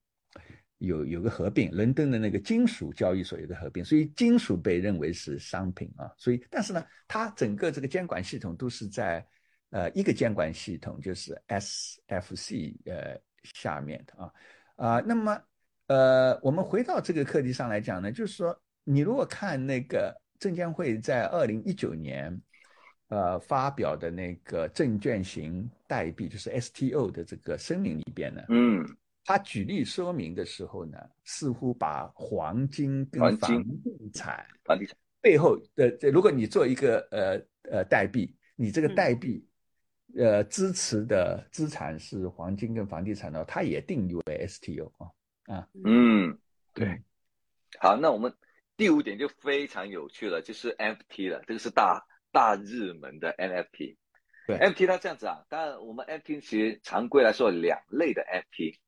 有有个合并，伦敦的那个金属交易所有个合并，所以金属被认为是商品啊。所以但是呢，它整个这个监管系统都是在。呃，一个监管系统就是 SFC 呃下面的啊啊，那么呃，我们回到这个课题上来讲呢，就是说，你如果看那个证监会在二零一九年呃发表的那个证券型代币，就是 STO 的这个声明里边呢，嗯，他举例说明的时候呢，似乎把黄金跟房地产房地产背后的，如果你做一个呃呃代币，你这个代币。呃，支持的资产是黄金跟房地产的，它也定义为 STO 啊啊，嗯，对，好，那我们第五点就非常有趣了，就是 NFT 了，这个是大大热门的 NFT。对，NFT 它这样子啊，当然我们 NFT 其实常规来说两类的 NFT，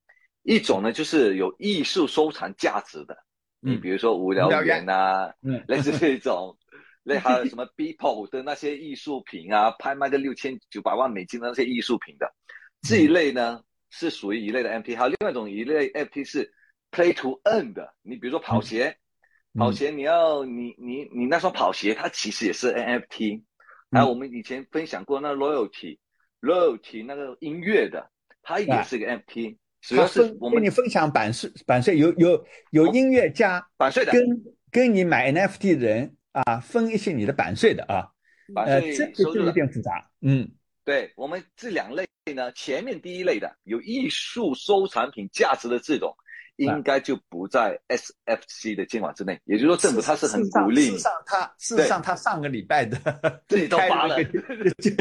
一种呢就是有艺术收藏价值的，你比如说无聊猿呐，类似这种。那还有什么 Beeple 的那些艺术品啊，拍卖个六千九百万美金的那些艺术品的，这一类呢是属于一类的 NFT。还有另外一种一类 NFT 是 Play to Earn 的，你比如说跑鞋，跑鞋你要你你你那双跑鞋，它其实也是 NFT。还有我们以前分享过那 royalty royalty 那个音乐的，它也是个 NFT。主要是我跟你分享版税，版税有有有音乐家版税的，跟跟你买 NFT 的人。啊，分一些你的版税的啊，版税收入有点复杂。嗯，对我们这两类呢，前面第一类的有艺术收藏品价值的这种，应该就不在 SFC 的监管之内。也就是说，政府它是很鼓励。事实上，他事实上他上个礼拜的 自己都发了，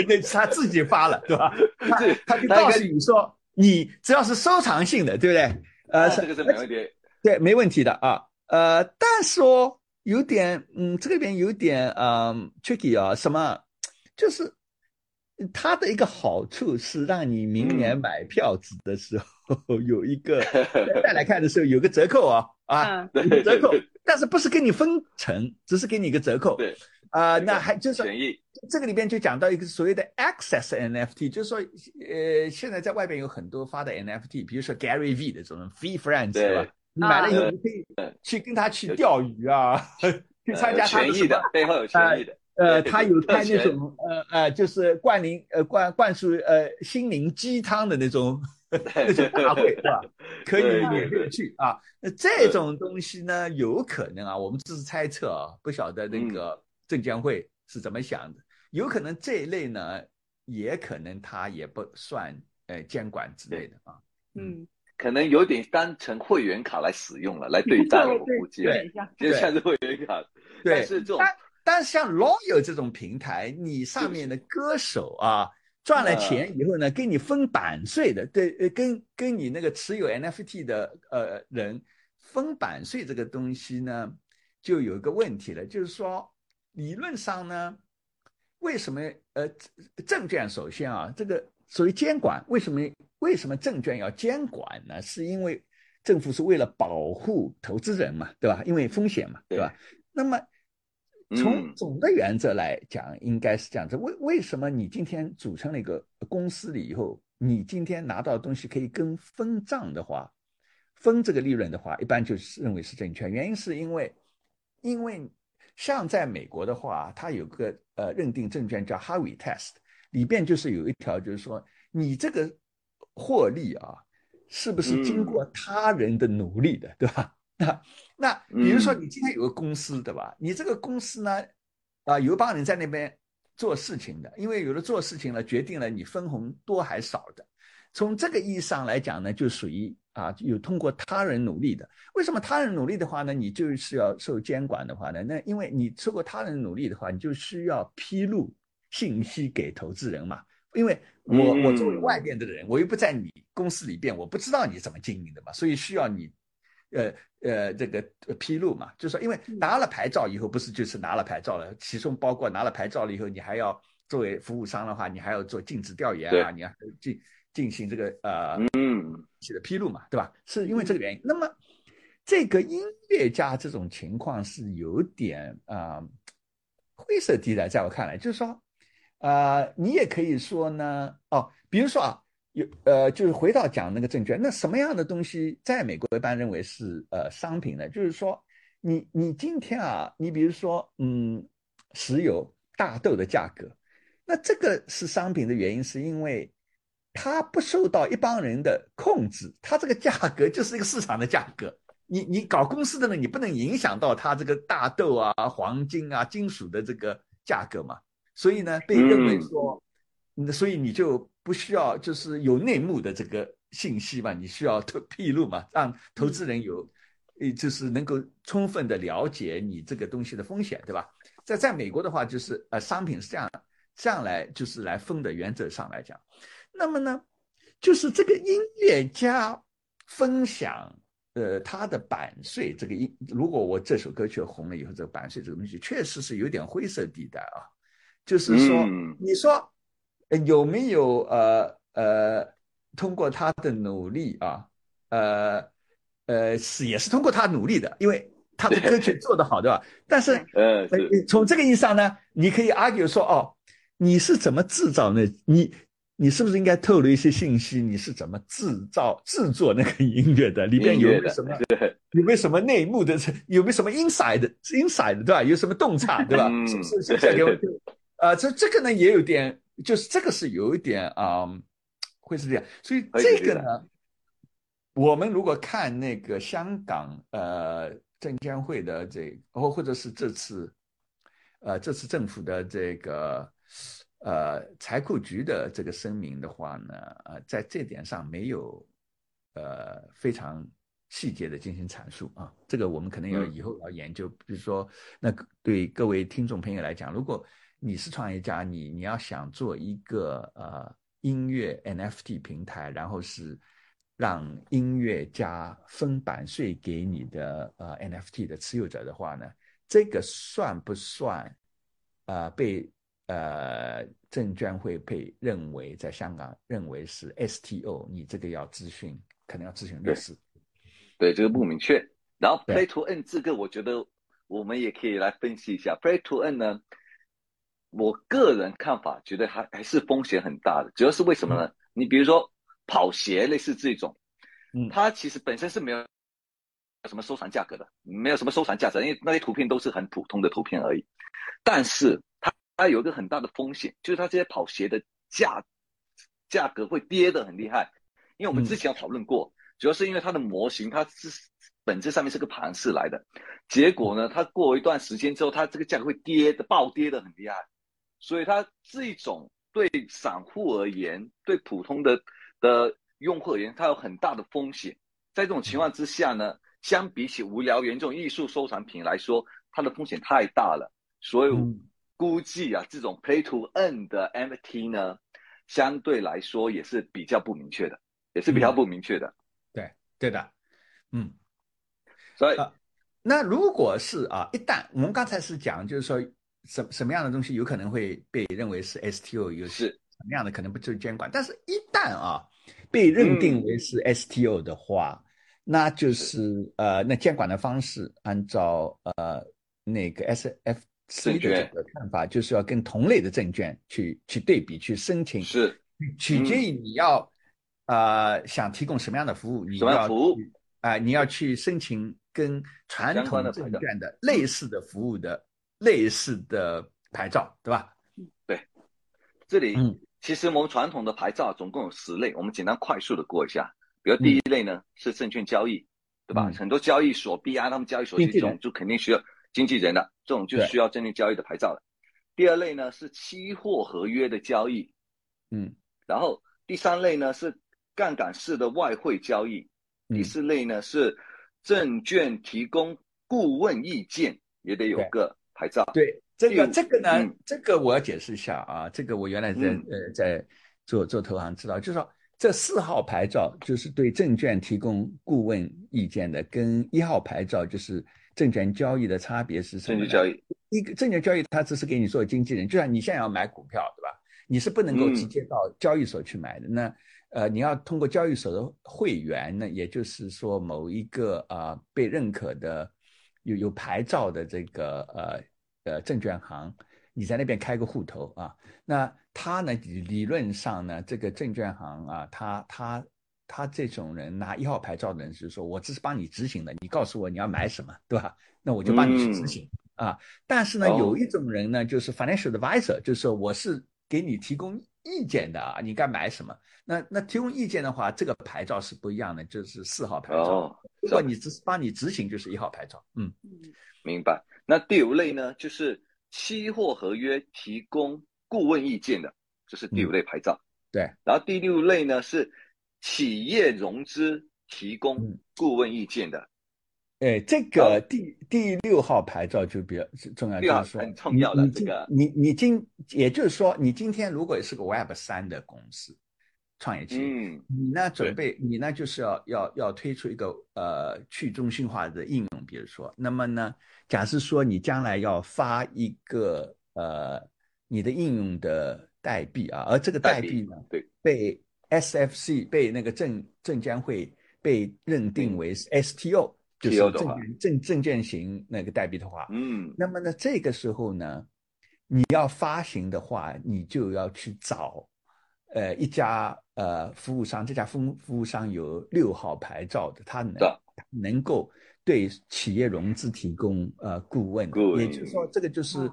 那他自己发了，对吧？他他就告诉你说，你只要是收藏性的，对不对？呃，这个是没问题。对，没问题的啊。呃，但是哦。有点，嗯，这里边有点，嗯，tricky 啊，什么？就是它的一个好处是让你明年买票子的时候 有一个 再来看的时候有个折扣啊啊，折扣，但是不是给你分成，只是给你一个折扣。对，啊，那还就是，这个里边就讲到一个所谓的 access NFT，就是说，呃，现在在外边有很多发的 NFT，比如说 Gary V 的这种 Free Friends，对吧？买了以后，你可以去跟他去钓鱼啊，去参加他的背后有权益的。呃，他有开那种呃呃，就是灌灵呃灌灌输呃心灵鸡汤的那种 那种大会是吧？可以免费去啊。那这种东西呢，有可能啊，我们只是猜测啊，不晓得那个证监会是怎么想的。有可能这一类呢，也可能他也不算呃监管之类的啊。嗯。可能有点当成会员卡来使用了，来 对待了。我估计，对，就像是会员卡。对，是这种。但但是像 Loyal 这种平台，你上面的歌手啊，赚了钱以后呢，给你分版税的，对，呃，跟跟你那个持有 NFT 的呃人分版税这个东西呢，就有一个问题了，就是说理论上呢，为什么呃证券首先啊，这个属于监管，为什么为什么证券要监管呢？是因为政府是为了保护投资人嘛，对吧？因为风险嘛，对吧？那么。从总的原则来讲，应该是这样子。为为什么你今天组成了一个公司了以后，你今天拿到的东西可以跟分账的话，分这个利润的话，一般就是认为是证券。原因是因为，因为像在美国的话，它有个呃认定证券叫 Harvey Test，里边就是有一条，就是说你这个获利啊，是不是经过他人的努力的，对吧？那那比如说你今天有个公司对吧？你这个公司呢，啊有一帮人在那边做事情的，因为有了做事情了，决定了你分红多还少的。从这个意义上来讲呢，就属于啊有通过他人努力的。为什么他人努力的话呢？你就是要受监管的话呢？那因为你受过他人努力的话，你就需要披露信息给投资人嘛。因为我我作为外边的人，我又不在你公司里边，我不知道你怎么经营的嘛，所以需要你。呃呃，这个披露嘛，就是说，因为拿了牌照以后，不是就是拿了牌照了，其中包括拿了牌照了以后，你还要作为服务商的话，你还要做尽职调研啊，你要进进行这个呃嗯写的披露嘛，对吧？是因为这个原因。那么这个音乐家这种情况是有点啊灰色地带，在我看来，就是说，呃，你也可以说呢，哦，比如说啊。有呃，就是回到讲那个证券，那什么样的东西在美国一般认为是呃商品呢？就是说，你你今天啊，你比如说嗯，石油大豆的价格，那这个是商品的原因，是因为它不受到一帮人的控制，它这个价格 就是一个市场的价格。你你搞公司的呢，你不能影响到它这个大豆啊、黄金啊、金属的这个价格嘛，所以呢，被认为说，所以你就。不需要就是有内幕的这个信息嘛？你需要透 披露嘛？让投资人有，呃，就是能够充分的了解你这个东西的风险，对吧？在在美国的话，就是呃，商品是这样这样来就是来分的原则上来讲，那么呢，就是这个音乐家分享呃他的版税这个音，如果我这首歌曲红了以后，这个版税这个东西确实是有点灰色地带啊，就是说你说。有没有呃呃通过他的努力啊，呃呃是也是通过他努力的，因为他的歌曲做得好，对吧？但是 呃从这个意义上呢，你可以 argue 说哦，你是怎么制造那？你你是不是应该透露一些信息？你是怎么制造制作那个音乐的？里边有没有什么 有没有什么内幕的？有没有什么 inside inside 对吧？有什么洞察对吧？是不是？是不是给我？呃，这这个呢也有点。就是这个是有一点啊，会是这样，所以这个呢，我们如果看那个香港呃证监会的这，或或者是这次，呃这次政府的这个呃财库局的这个声明的话呢，呃在这点上没有呃非常细节的进行阐述啊，这个我们可能要以后要研究，比如说那对各位听众朋友来讲，如果你是创业家，你你要想做一个呃音乐 NFT 平台，然后是让音乐家分版税给你的呃 NFT 的持有者的话呢，这个算不算呃被呃证监会被认为在香港认为是 STO？你这个要咨询，可能要咨询律师。对，这个不明确。然后 Play to N 这个，我觉得我们也可以来分析一下 Play to N 呢。我个人看法，觉得还还是风险很大的，主要是为什么呢？你比如说跑鞋类似这种，嗯，它其实本身是没有什么收藏价格的，没有什么收藏价值，因为那些图片都是很普通的图片而已。但是它它有一个很大的风险，就是它这些跑鞋的价价格会跌得很厉害。因为我们之前有讨论过，主要是因为它的模型它是本质上面是个盘式来的，结果呢，它过一段时间之后，它这个价格会跌的暴跌的很厉害。所以它这一种对散户而言，对普通的的用户而言，它有很大的风险。在这种情况之下呢，相比起无聊猿这种艺术收藏品来说，它的风险太大了。所以估计啊，这种 Play to Earn 的 NFT 呢，相对来说也是比较不明确的，也是比较不明确的。对，对的，嗯。所以，那如果是啊，一旦我们刚才是讲，就是说什什么样的东西有可能会被认为是 STO，有是。什么样的可能不受监管，但是一旦啊被认定为是 STO 的话，那就是呃，那监管的方式按照呃那个 SFC 的这个看法，就是要跟同类的证券去去对比去申请，是。取决于你要啊想提供什么样的服务，你要服务。啊你要去申请。跟传统证券的类似的服务的类似的牌照，对吧？对，这里其实我们传统的牌照总共有十类，我们简单快速的过一下。比如第一类呢是证券交易，对吧？很多交易所、币安他们交易所这种就肯定需要经纪人的，这种就需要证券交易的牌照了。第二类呢是期货合约的交易，嗯，然后第三类呢是杠杆式的外汇交易，第四类呢是。证券提供顾问意见也得有个牌照。对，这个这个呢，这个我要解释一下啊。这个我原来在呃在做做投行知道，就是说这四号牌照就是对证券提供顾问意见的，跟一号牌照就是证券交易的差别是什么？证券交易，一个证券交易它只是给你做经纪人，就像你现在要买股票，对吧？你是不能够直接到交易所去买的。那呃，你要通过交易所的会员呢，也就是说某一个啊被认可的有有牌照的这个呃呃证券行，你在那边开个户头啊，那他呢理论上呢，这个证券行啊，他他他这种人拿一号牌照的人是说我只是帮你执行的，你告诉我你要买什么，对吧？那我就帮你去执行啊。但是呢，有一种人呢，就是 financial advisor，就是说我是给你提供。意见的啊，你该买什么？那那提供意见的话，这个牌照是不一样的，就是四号牌照。如果你只是帮你执行，就是一号牌照。嗯嗯，明白。那第五类呢，就是期货合约提供顾问意见的，这是第五类牌照。对。然后第六类呢是企业融资提供顾问意见的。哎，这个第第六号牌照就比较重要，就是说，很重要的这个，你你今，也就是说，你今天如果是个 Web 三的公司，创业企业，嗯，你呢准备，你呢就是要要要推出一个呃去中心化的应用，比如说，那么呢，假设说你将来要发一个呃你的应用的代币啊，而这个代币呢，对，被 SFC 被那个证证监会被认定为是 STO。就是证券证证券型那个代币的话，嗯，那么呢，这个时候呢，你要发行的话，你就要去找，呃，一家呃服务商，这家服服务商有六号牌照的，他能能够对企业融资提供呃顾问，也就是说，这个就是。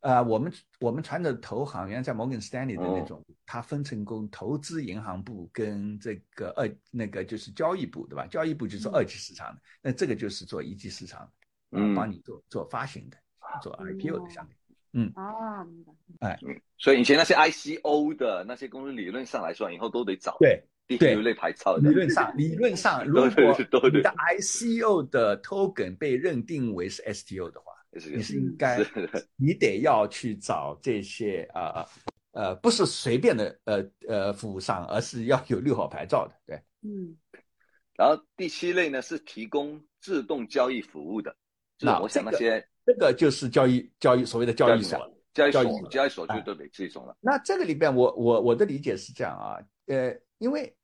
呃，我们我们传的投行，原来在摩根斯丹利的那种，它分成工投资银行部跟这个二那个就是交易部，对吧？交易部就是二级市场的，那这个就是做一级市场，嗯，帮你做做发行的，做 IPO 的项目，嗯，啊，明白，哎，所以以前那些 ICO 的那些公司，理论上来说，以后都得找对第六类牌照的。理论上，理论上，如果你的 ICO 的 token 被认定为是 STO 的话。你是应该，你得要去找这些啊呃，不是随便的呃呃服务商，而是要有六号牌照的，对，嗯。然后第七类呢是提供自动交易服务的，那我想那些这个就是交易交易所谓的交易所，交易所交易所就都得这种了。那这个里边我我我的理解是这样啊，呃，因为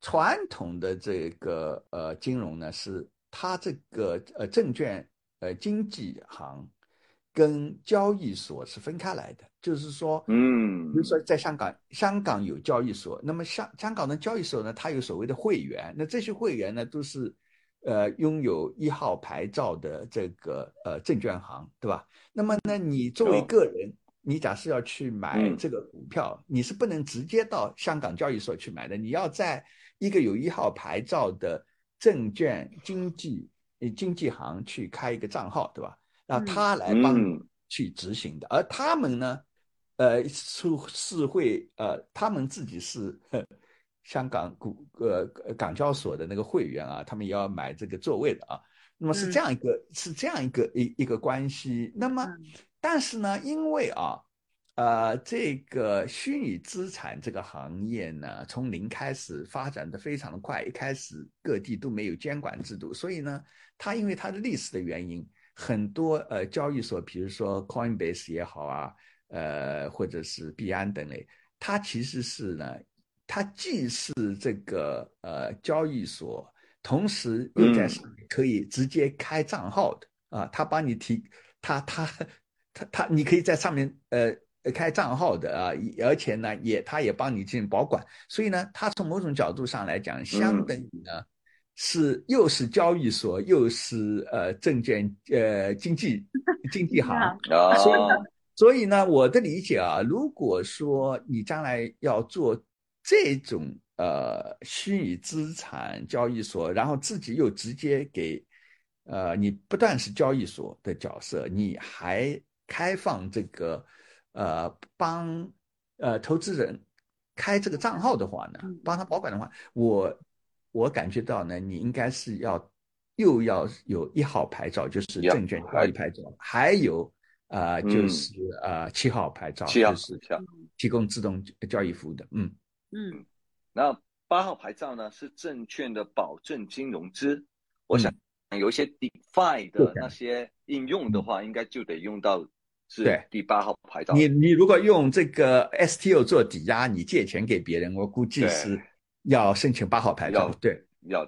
传统的这个呃金融呢是它这个呃证券。呃，经纪行跟交易所是分开来的，就是说，嗯，比如说在香港，香港有交易所，那么香香港的交易所呢，它有所谓的会员，那这些会员呢，都是呃拥有一号牌照的这个呃证券行，对吧？那么呢，你作为个人，你假设要去买这个股票，你是不能直接到香港交易所去买的，你要在一个有一号牌照的证券经纪。经纪行去开一个账号，对吧？让他来帮你去执行的，而他们呢，呃，是是会呃，他们自己是香港股呃港交所的那个会员啊，他们也要买这个座位的啊。那么是这样一个是这样一个一一个关系。那么但是呢，因为啊。呃，这个虚拟资产这个行业呢，从零开始发展的非常的快，一开始各地都没有监管制度，所以呢，它因为它的历史的原因，很多呃交易所，比如说 Coinbase 也好啊，呃，或者是币安等类，它其实是呢，它既是这个呃交易所，同时又在上面可以直接开账号的啊，它帮你提，它它它它，你可以在上面呃。开账号的啊，而且呢，也他也帮你进行保管，所以呢，它从某种角度上来讲，相等于呢，是又是交易所，又是呃证券呃经纪 经纪行啊。所以呢，所以呢，我的理解啊，如果说你将来要做这种呃虚拟资产交易所，然后自己又直接给呃你不但是交易所的角色，你还开放这个。呃，帮呃投资人开这个账号的话呢，帮他保管的话，我我感觉到呢，你应该是要又要有一号牌照，就是证券交易牌照，还有啊，就是呃七号牌照，就是提供自动交易服务的。嗯嗯，那八号牌照呢是证券的保证金融资，我想有一些 DeFi 的那些应用的话，应该就得用到。是，第八号牌照。你你如果用这个 STO 做抵押，你借钱给别人，我估计是要申请八号牌照。对，要。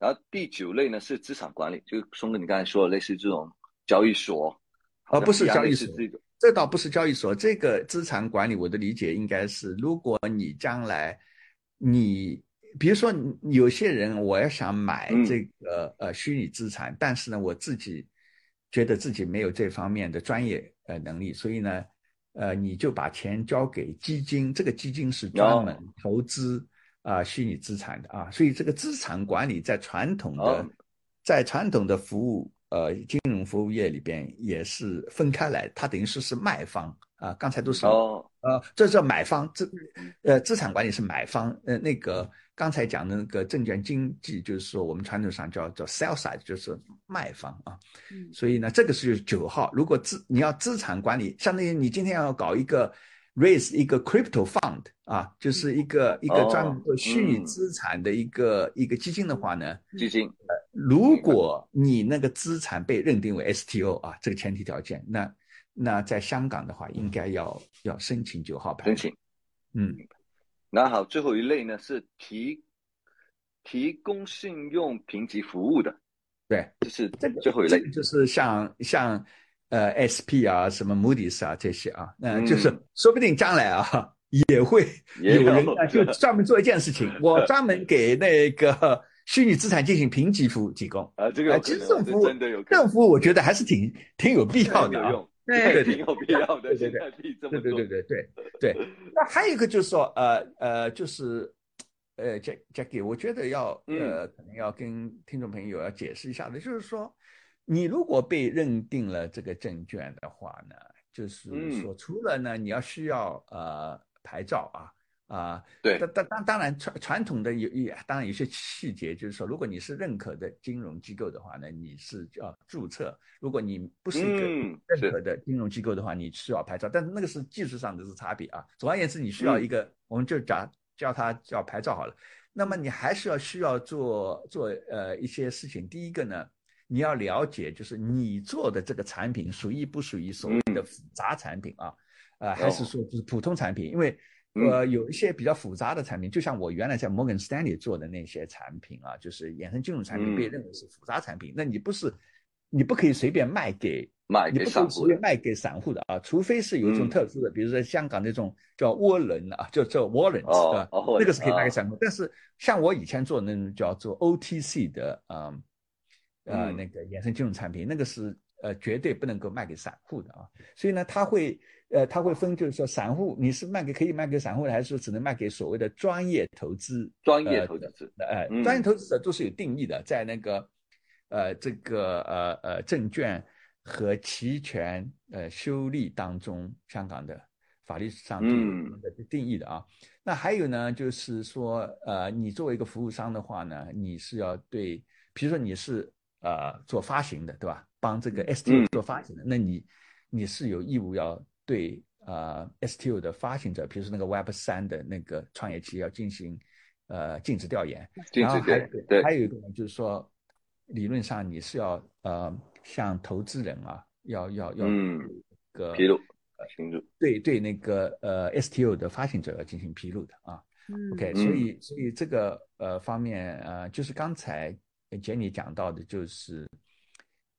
然后第九类呢是资产管理，就松哥你刚才说的类似这种交易所，而不是交易所。这倒不是交易所，这个资产管理，我的理解应该是，如果你将来你比如说有些人我要想买这个呃虚拟资产，但是呢我自己。觉得自己没有这方面的专业呃能力，所以呢，呃，你就把钱交给基金，这个基金是专门投资啊虚拟资产的啊，所以这个资产管理在传统的在传统的服务呃金融服务业里边也是分开来，它等于说是卖方啊，刚才都是哦，呃，这叫买方资呃资产管理是买方呃那个。刚才讲的那个证券经济，就是说我们传统上叫叫 sell side，就是卖方啊。嗯，所以呢，这个是九号。如果资你要资产管理，相当于你今天要搞一个 raise 一个 crypto fund 啊，就是一个一个专门做虚拟资产的一个一个基金的话呢，基金。呃，如果你那个资产被认定为 STO 啊，这个前提条件，那那在香港的话，应该要要申请九号牌。申请。嗯。那好，最后一类呢是提提供信用评级服务的，对，就是这个最后一类，就是像像呃 SP 啊，什么 Moody's 啊这些啊，那就是说不定将来啊也会有人就 专门做一件事情，我专门给那个虚拟资产进行评级服务提供啊，这个其实政府真的有政府，我觉得还是挺挺有必要的啊。对，挺有必要的。对对对，对对对对对对。那还有一个就是说，呃呃，就是呃，Jack Jackie，我觉得要呃，可能要跟听众朋友要解释一下的，就是说，你如果被认定了这个证券的话呢，就是说，除了呢，你要需要呃牌照啊。啊，对，当当当当然传传统的有也当然有些细节，就是说，如果你是认可的金融机构的话呢，你是要注册；如果你不是一个认可的金融机构的话，你需要牌照。但是那个是技术上的是差别啊。总而言之，你需要一个，我们就讲叫它叫牌照好了。那么你还是要需要做做呃一些事情。第一个呢，你要了解就是你做的这个产品属于不属于所谓的复杂产品啊，呃，还是说就是普通产品，因为。呃，有一些比较复杂的产品，就像我原来在摩根士丹利做的那些产品啊，就是衍生金融产品，被认为是复杂产品。那你不是，你不可以随便卖给卖给散户，卖给散户的啊，除非是有一种特殊的，比如说香港那种叫涡轮啊，叫叫 warrants 吧，那个是可以卖给散户。但是像我以前做的那种叫做 OTC 的，嗯，呃，那个衍生金融产品，那个是呃绝对不能够卖给散户的啊。所以呢，他会。呃，他会分，就是说，散户你是卖给可以卖给散户的，还是说只能卖给所谓的专业投资？专业投资者，呃，专业投资者都是有定义的，在那个，呃，这个呃呃证券和期权呃修例当中，香港的法律上定义的啊。那还有呢，就是说，呃，你作为一个服务商的话呢，你是要对，比如说你是呃做发行的，对吧？帮这个 STO 做发行的，那你你是有义务要对呃 STO 的发行者，比如说那个 Web 三的那个创业企业要进行呃尽职调研，然后还对还有一个呢，就是说理论上你是要呃向投资人啊要要要个披露。对对，那个呃，STO 的发行者要进行披露的啊。OK，所以所以这个呃方面呃，就是刚才杰尼讲到的，就是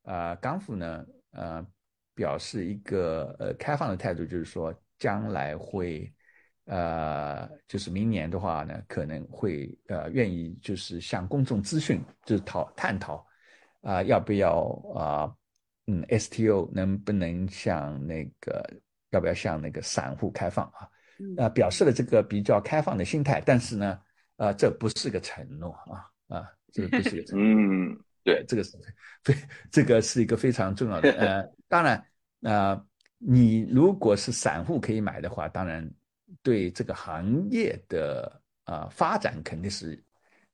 啊，港府呢呃表示一个呃开放的态度，就是说将来会呃就是明年的话呢，可能会呃愿意就是向公众咨询就是讨探讨啊要不要啊嗯 STO 能不能向那个。要不要向那个散户开放啊？呃，表示了这个比较开放的心态，但是呢，呃，这不是个承诺啊啊，这不是个承诺。嗯，对，这个是非这个是一个非常重要的。呃，当然，呃，你如果是散户可以买的话，当然对这个行业的呃发展肯定是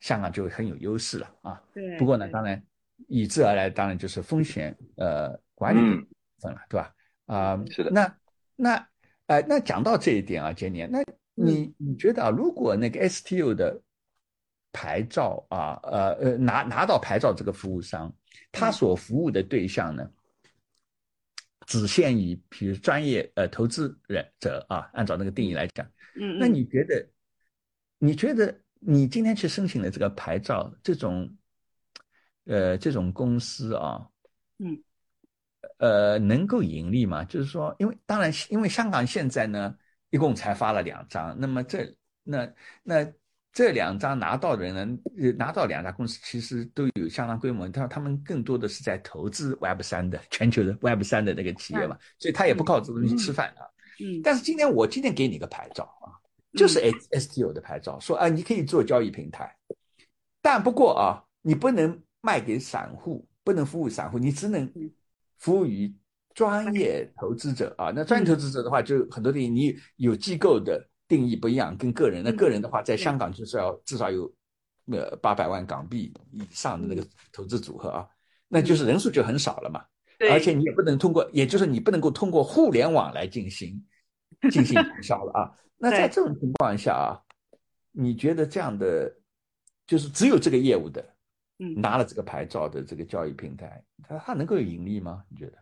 香港就很有优势了啊。对。不过呢，当然，以之而来，当然就是风险呃管理的部分了，对吧？啊，是的。那那，呃，那讲到这一点啊，杰尼，那你你觉得啊，如果那个 STU 的牌照啊，呃呃，拿拿到牌照这个服务商，他所服务的对象呢，只限于比如专业呃投资人者啊，按照那个定义来讲，嗯，那你觉得，你觉得你今天去申请的这个牌照，这种，呃，这种公司啊，嗯。呃，能够盈利吗？就是说，因为当然，因为香港现在呢，一共才发了两张，那么这那那这两张拿到的人呢，拿到两家公司其实都有相当规模，他他们更多的是在投资 Web 三的全球的 Web 三的那个企业嘛，所以他也不靠这东西吃饭啊。嗯。但是今天我今天给你个牌照啊，就是 S S T O 的牌照，说啊，你可以做交易平台，但不过啊，你不能卖给散户，不能服务散户，你只能。服务于专业投资者啊，那专业投资者的话，就很多地方你有机构的定义不一样，跟个人。那个人的话，在香港就是要至少有呃八百万港币以上的那个投资组合啊，那就是人数就很少了嘛。而且你也不能通过，也就是你不能够通过互联网来进行进行营销 了啊。那在这种情况下啊，你觉得这样的就是只有这个业务的？嗯拿了这个牌照的这个交易平台，它它能够有盈利吗？你觉得？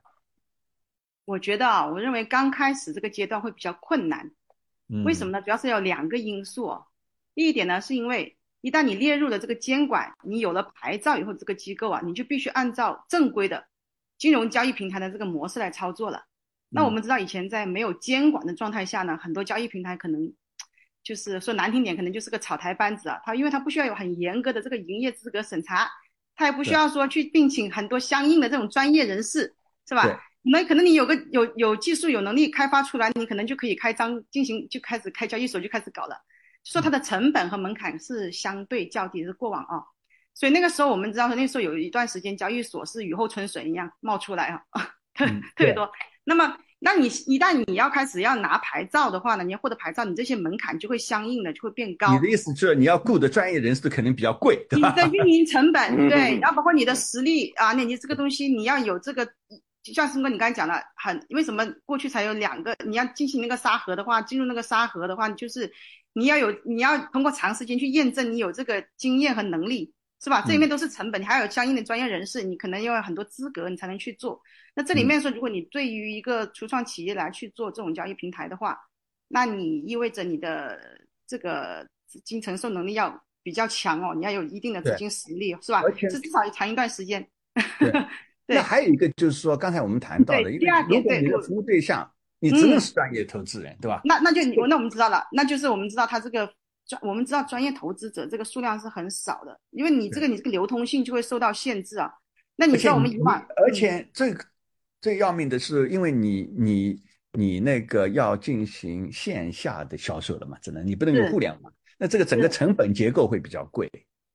我觉得啊，我认为刚开始这个阶段会比较困难。为什么呢？主要是有两个因素。第一点呢，是因为一旦你列入了这个监管，你有了牌照以后，这个机构啊，你就必须按照正规的金融交易平台的这个模式来操作了。那我们知道，以前在没有监管的状态下呢，很多交易平台可能。就是说难听点，可能就是个草台班子啊。他因为他不需要有很严格的这个营业资格审查，他也不需要说去聘请很多相应的这种专业人士，是吧？那可能你有个有有技术有能力开发出来，你可能就可以开张进行就开始开交易所就开始搞了。说它的成本和门槛是相对较低，是过往啊。所以那个时候我们知道说那时候有一段时间交易所是雨后春笋一样冒出来啊，特特别多。那么。那你一旦你要开始要拿牌照的话呢，你要获得牌照，你这些门槛就会相应的就会变高。你的意思就是你要雇的专业人士肯定比较贵，你的运营成本对，然后包括你的实力啊，那你这个东西你要有这个，就像申哥你刚才讲了，很为什么过去才有两个？你要进行那个沙盒的话，进入那个沙盒的话，就是你要有你要通过长时间去验证你有这个经验和能力。是吧？这里面都是成本，你还有相应的专业人士，你可能要有很多资格，你才能去做。那这里面说，如果你对于一个初创企业来去做这种交易平台的话，那你意味着你的这个资金承受能力要比较强哦，你要有一定的资金实力，是吧？这至少要长一段时间。对，那还有一个就是说，刚才我们谈到的，因为如果你的服务对象你只能是专业投资人，对吧？那那就那我们知道了，那就是我们知道他这个。专我们知道专业投资者这个数量是很少的，因为你这个你这个流通性就会受到限制啊。那你知道我们以往，而且最最要命的是，因为你你你那个要进行线下的销售了嘛，只能你不能用互联网，那这个整个成本结构会比较贵。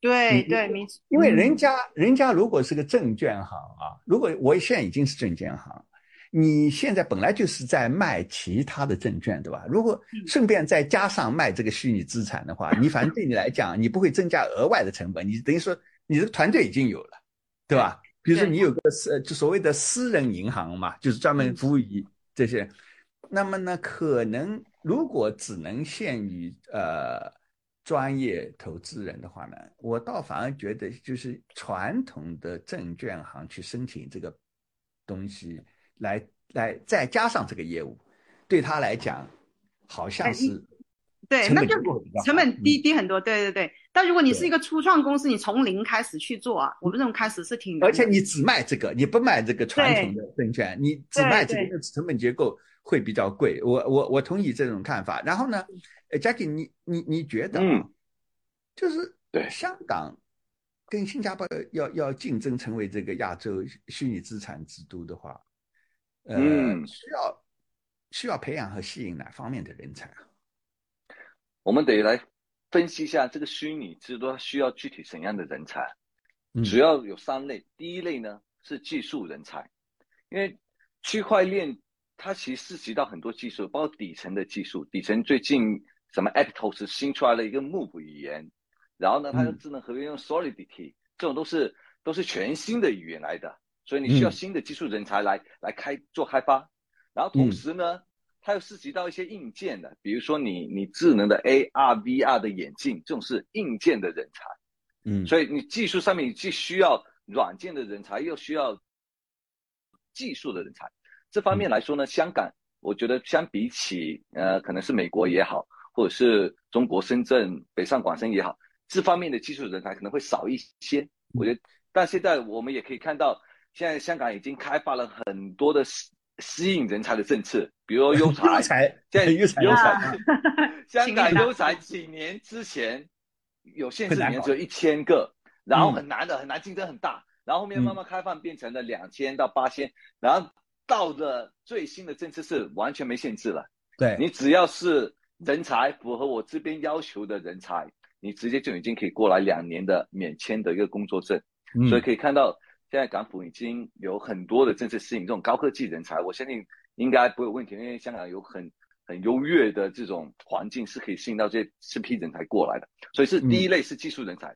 对对，没错。因为人家人家如果是个证券行啊，如果我现在已经是证券行，你现在本来就是在卖其他的证券，对吧？如果顺便再加上卖这个虚拟资产的话，你反正对你来讲，你不会增加额外的成本，你等于说你这个团队已经有了，对吧？比如说你有个私，就所谓的私人银行嘛，就是专门服务于这些。那么呢，可能如果只能限于呃专业投资人的话呢，我倒反而觉得就是传统的证券行去申请这个东西，来来再加上这个业务，对他来讲好像是对，那就成本低低很多。对对对。但如果你是一个初创公司，你从零开始去做啊，我们这种开始是挺难。而且你只卖这个，你不卖这个传统的证券，你只卖这个成本结构。会比较贵，我我我同意这种看法。然后呢，呃，Jackie，你你你觉得啊，就是对香港跟新加坡要要竞争成为这个亚洲虚拟资产之都的话，呃，需要需要培养和吸引哪方面的人才啊？我们得来分析一下这个虚拟之都需要具体怎样的人才。主要有三类，第一类呢是技术人才，因为区块链。它其实涉及到很多技术，包括底层的技术。底层最近什么 Aptos 新出来了一个 Move 语言，然后呢，它的智能合约用 Solidity，这种都是都是全新的语言来的，所以你需要新的技术人才来来开做开发。然后同时呢，它又涉及到一些硬件的，比如说你你智能的 AR VR 的眼镜，这种是硬件的人才。嗯，所以你技术上面既需要软件的人才，又需要技术的人才。这方面来说呢，香港我觉得相比起呃，可能是美国也好，或者是中国深圳、北上广深也好，这方面的技术人才可能会少一些。我觉得，但现在我们也可以看到，现在香港已经开发了很多的吸吸引人才的政策，比如 优才，现在优才，香港优才几年之前有限制，年只有一千个，然后很难的，很难竞争很大，然后后面慢慢开放变成了两千到八千，然后。到了最新的政策是完全没限制了，对。你只要是人才符合我这边要求的人才，你直接就已经可以过来两年的免签的一个工作证。所以可以看到，现在港府已经有很多的政策吸引这种高科技人才，我相信应该不会有问题，因为香港有很很优越的这种环境是可以吸引到这这批人才过来的。所以是第一类是技术人才，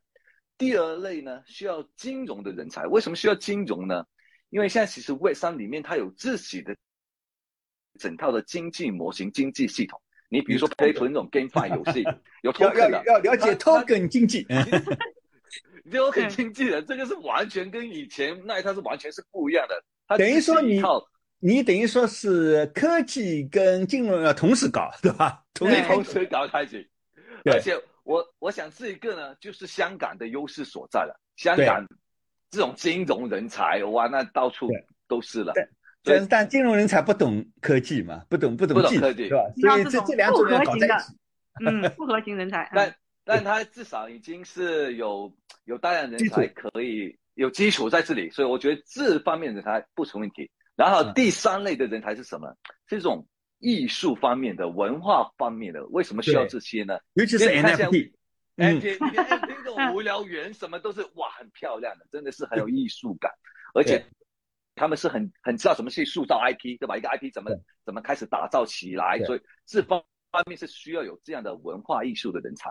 第二类呢需要金融的人才。为什么需要金融呢？因为现在其实 Web 三里面它有自己的整套的经济模型、经济系统。你比如说 Play 那种 GameFi 游戏，有 token 的，要了解 token 经济。token 经纪人这个是完全跟以前那一套是完全是不一样的。等于说你你等于说是科技跟金融要同时搞，对吧？同同时搞开始。而且我我想这一个呢，就是香港的优势所在了。香港。这种金融人才哇，那到处都是了。但但金融人才不懂科技嘛，不懂不懂技术，对吧？所以这这两种人搞在一起。嗯，复合型人才。但但他至少已经是有有大量人才可以有基础在这里，所以我觉得这方面人才不成问题。然后第三类的人才是什么？这种艺术方面的、文化方面的，为什么需要这些呢？尤其是 NFT。哎，你你看那种无聊园，什么都是哇，很漂亮的，真的是很有艺术感，而且他们是很很知道怎么去塑造 IP，对吧？一个 IP 怎么怎么开始打造起来，所以这方方面是需要有这样的文化艺术的人才。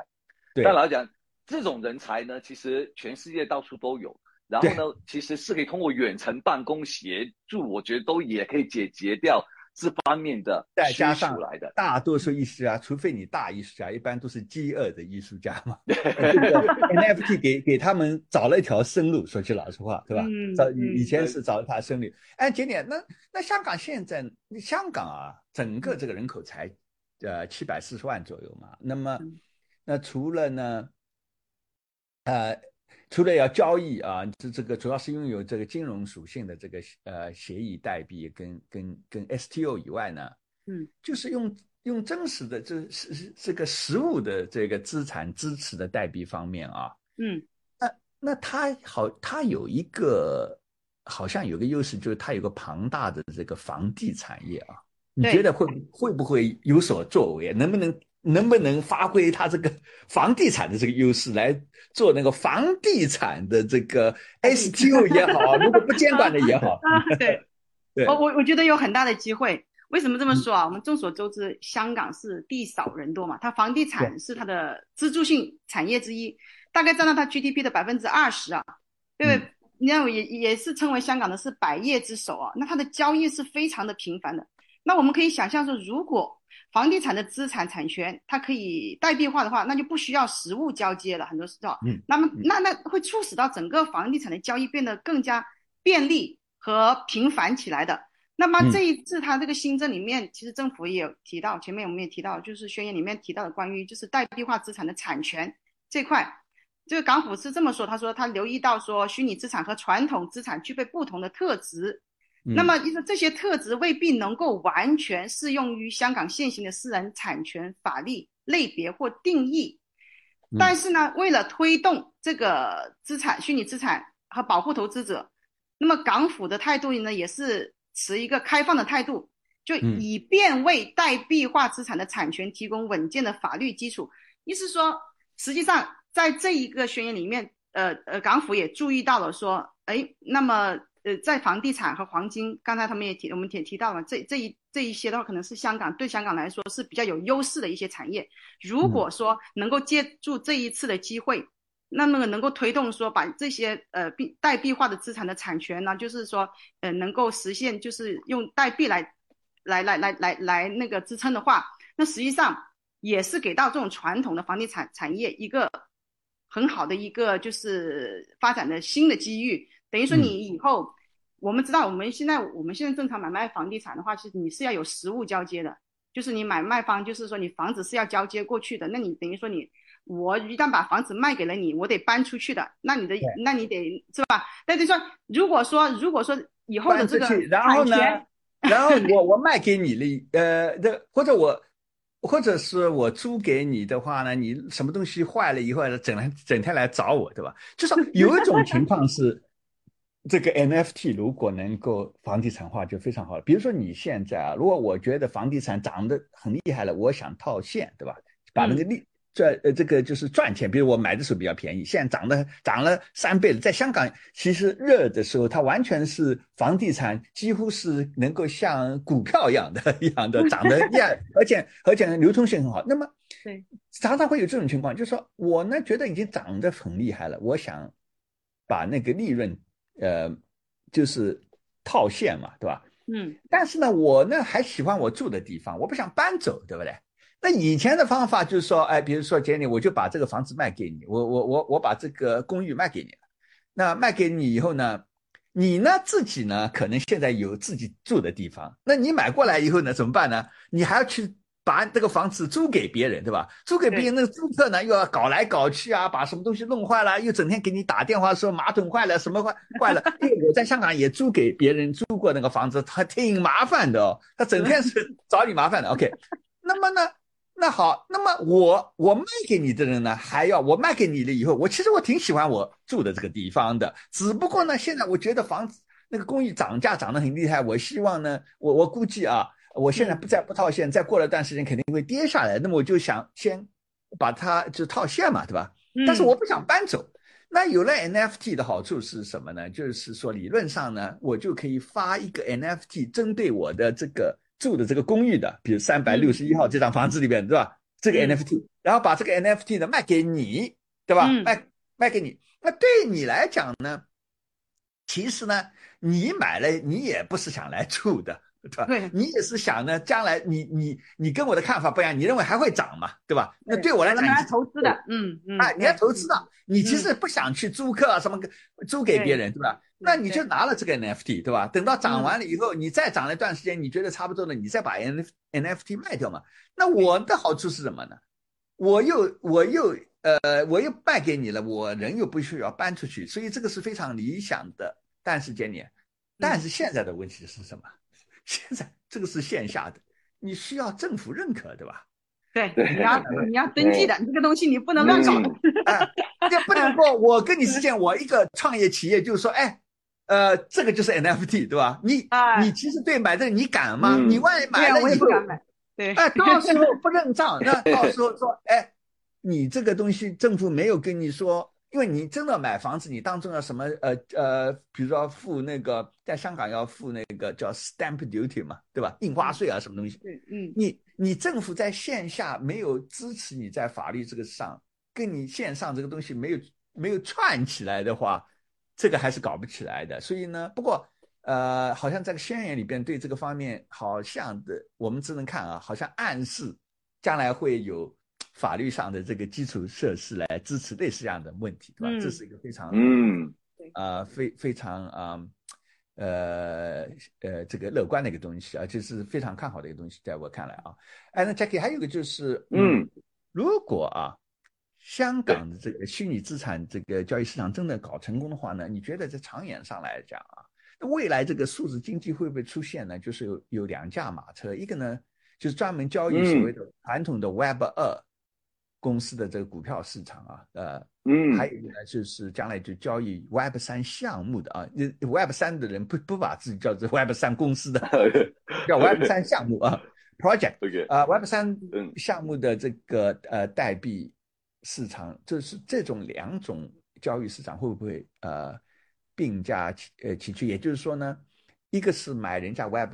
但老实讲，这种人才呢，其实全世界到处都有，然后呢，其实是可以通过远程办公协助，我觉得都也可以解决掉。这方面的再加上大多数艺术家，除非你大艺术家，一般都是饥饿的艺术家嘛。NFT 给给他们找了一条生路，说句老实话，对吧？找以前是找一条生路。哎，姐姐，那那香港现在，香港啊，整个这个人口才呃七百四十万左右嘛。那么，那除了呢，呃。除了要交易啊，这这个主要是拥有这个金融属性的这个呃协议代币跟跟跟 STO 以外呢，嗯，就是用用真实的这是这个实物的这个资产支持的代币方面啊，嗯，那那它好，它有一个好像有个优势，就是它有个庞大的这个房地产业啊，你觉得会会不会有所作为？能不能？能不能发挥它这个房地产的这个优势来做那个房地产的这个 STO 也好，如果不监管的也好，对，对我我我觉得有很大的机会。为什么这么说啊？我们众所周知，香港是地少人多嘛，它房地产是它的支柱性产业之一，大概占到它 GDP 的百分之二十啊，对不对？你看，也也是称为香港的是百业之首啊。那它的交易是非常的频繁的。那我们可以想象说，如果房地产的资产产权它可以代币化的话，那就不需要实物交接了，很多时候。嗯。那么，那那会促使到整个房地产的交易变得更加便利和频繁起来的。那么这一次它这个新政里面，其实政府也有提到，前面我们也提到，就是宣言里面提到的关于就是代币化资产的产权这块。这个港府是这么说，他说他留意到说虚拟资产和传统资产具备不同的特质，那么意思这些特质未必能够完全适用于香港现行的私人产权法律类别或定义，但是呢，为了推动这个资产虚拟资产和保护投资者，那么港府的态度呢也是持一个开放的态度，就以便为代币化资产的产权提供稳健的法律基础，意思说实际上。在这一个宣言里面，呃呃，港府也注意到了说，哎，那么呃，在房地产和黄金，刚才他们也提，我们也提到了这这一这一些的话，可能是香港对香港来说是比较有优势的一些产业。如果说能够借助这一次的机会，那么能够推动说把这些呃币代币化的资产的产权呢，就是说呃能够实现就是用代币来来来来来来那个支撑的话，那实际上也是给到这种传统的房地产产业一个。很好的一个就是发展的新的机遇，等于说你以后，我们知道我们现在我们现在正常买卖房地产的话，其实你是要有实物交接的，就是你买卖方就是说你房子是要交接过去的，那你等于说你我一旦把房子卖给了你，我得搬出去的，那你的那你得是吧？那就说如果说如果说以后的这个然后呢，然后我我卖给你了，呃，的或者我。或者是我租给你的话呢，你什么东西坏了以后，整天整天来找我，对吧？就是有一种情况是，这个 NFT 如果能够房地产化就非常好了。比如说你现在啊，如果我觉得房地产涨得很厉害了，我想套现，对吧？把那个利。赚呃，这个就是赚钱。比如我买的时候比较便宜，现在涨得涨了三倍了。在香港，其实热的时候，它完全是房地产几乎是能够像股票一样的一样的 涨得一样，而且而且流通性很好。那么，对，常常会有这种情况，就是说我呢觉得已经涨得很厉害了，我想把那个利润，呃，就是套现嘛，对吧？嗯。但是呢，我呢还喜欢我住的地方，我不想搬走，对不对？那以前的方法就是说，哎，比如说杰尼，我就把这个房子卖给你，我我我我把这个公寓卖给你了。那卖给你以后呢，你呢自己呢可能现在有自己住的地方，那你买过来以后呢怎么办呢？你还要去把这个房子租给别人，对吧？租给别人，那个租客呢又要搞来搞去啊，把什么东西弄坏了，又整天给你打电话说马桶坏了，什么坏坏了。因为我在香港也租给别人租过那个房子，他挺麻烦的哦，他整天是找你麻烦的。OK，那么呢？那好，那么我我卖给你的人呢，还要我卖给你了以后，我其实我挺喜欢我住的这个地方的，只不过呢，现在我觉得房子那个公寓涨价涨得很厉害，我希望呢，我我估计啊，我现在不再不套现，再过了段时间肯定会跌下来，那么我就想先把它就套现嘛，对吧？但是我不想搬走。那有了 NFT 的好处是什么呢？就是说理论上呢，我就可以发一个 NFT 针对我的这个。住的这个公寓的，比如三百六十一号这幢房子里边，对吧？这个 NFT，然后把这个 NFT 呢卖给你，对吧？卖卖给你，那对你来讲呢，其实呢，你买了你也不是想来住的。对吧？你也是想呢，将来你你你跟我的看法不一样，你认为还会涨嘛？对吧？那对我来讲，你是投资的，嗯嗯，啊，你要投资的，你其实不想去租客啊什么租给别人，对吧？那你就拿了这个 NFT，对吧？等到涨完了以后，你再涨了一段时间，你觉得差不多了，你再把 N NFT 卖掉嘛？那我的好处是什么呢？我又我又呃我又卖给你了，我人又不需要搬出去，所以这个是非常理想的。但是今年，但是现在的问题是什么？现在这个是线下的，你需要政府认可，对吧？对，你要你要登记的，你这个东西你不能乱搞。哎，这不能说，我跟你之间，我一个创业企业就是说，哎，呃，这个就是 NFT，对吧？你你其实对买这个你敢吗？你万一买了以后，对，哎，到时候不认账，那到时候说，哎，你这个东西政府没有跟你说因为你真的买房子，你当中要什么呃呃，比如说付那个在香港要付那个叫 stamp duty 嘛，对吧？印花税啊，什么东西？嗯嗯，你你政府在线下没有支持你在法律这个上，跟你线上这个东西没有没有串起来的话，这个还是搞不起来的。所以呢，不过呃，好像这个宣言里边对这个方面好像的，我们只能看啊，好像暗示将来会有。法律上的这个基础设施来支持类似这样的问题，对吧？这是一个非常嗯啊非非常啊呃呃这个乐观的一个东西，而且是非常看好的一个东西，在我看来啊。哎，那 Jackie 还有一个就是嗯，如果啊香港的这个虚拟资产这个交易市场真的搞成功的话呢，你觉得在长远上来讲啊，那未来这个数字经济会不会出现呢？就是有有两驾马车，一个呢就是专门交易所谓的传统的 Web 二。公司的这个股票市场啊，呃，嗯，还有一个呢，就是将来就交易 Web 三项目的啊，Web 三的人不不把自己叫做 Web 三公司的，叫 Web 三项目啊，project，啊，Web 三项目的这个呃代币市场，就是这种两种交易市场会不会呃并驾呃齐驱？也就是说呢，一个是买人家 Web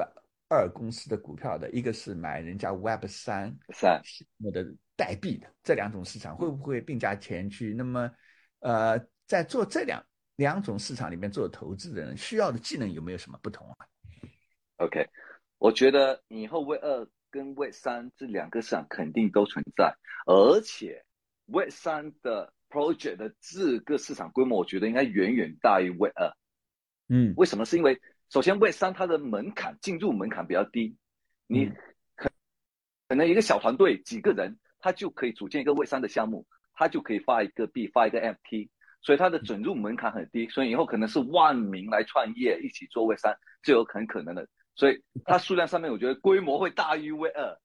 二公司的股票的，一个是买人家 Web 三三项目的。代币的这两种市场会不会并驾前驱？那么，呃，在做这两两种市场里面做投资的人需要的技能有没有什么不同啊？OK，我觉得以后 V 二跟 V 三这两个市场肯定都存在，而且 V 三的 project 的这个市场规模，我觉得应该远远大于 V 二。嗯，为什么？是因为首先 V 三它的门槛进入门槛比较低，你可可能一个小团队几个人。他就可以组建一个 w 三的项目，他就可以发一个币，发一个 FT，所以它的准入门槛很低，所以以后可能是万名来创业一起做 w 三，就有很可能的。所以它数量上面，我觉得规模会大于 V 二。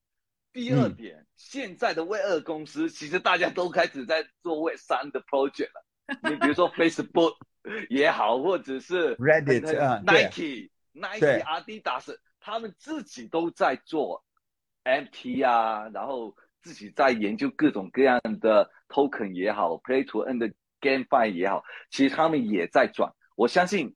第二点，现在的 V 二公司其实大家都开始在做 w 三的 project 了。你比如说 Facebook 也好，或者是 Reddit 啊，Nike、Nike、Adidas，他们自己都在做 MT 啊，然后。自己在研究各种各样的 token 也好，play to earn 的 gamefi 也好，其实他们也在转。我相信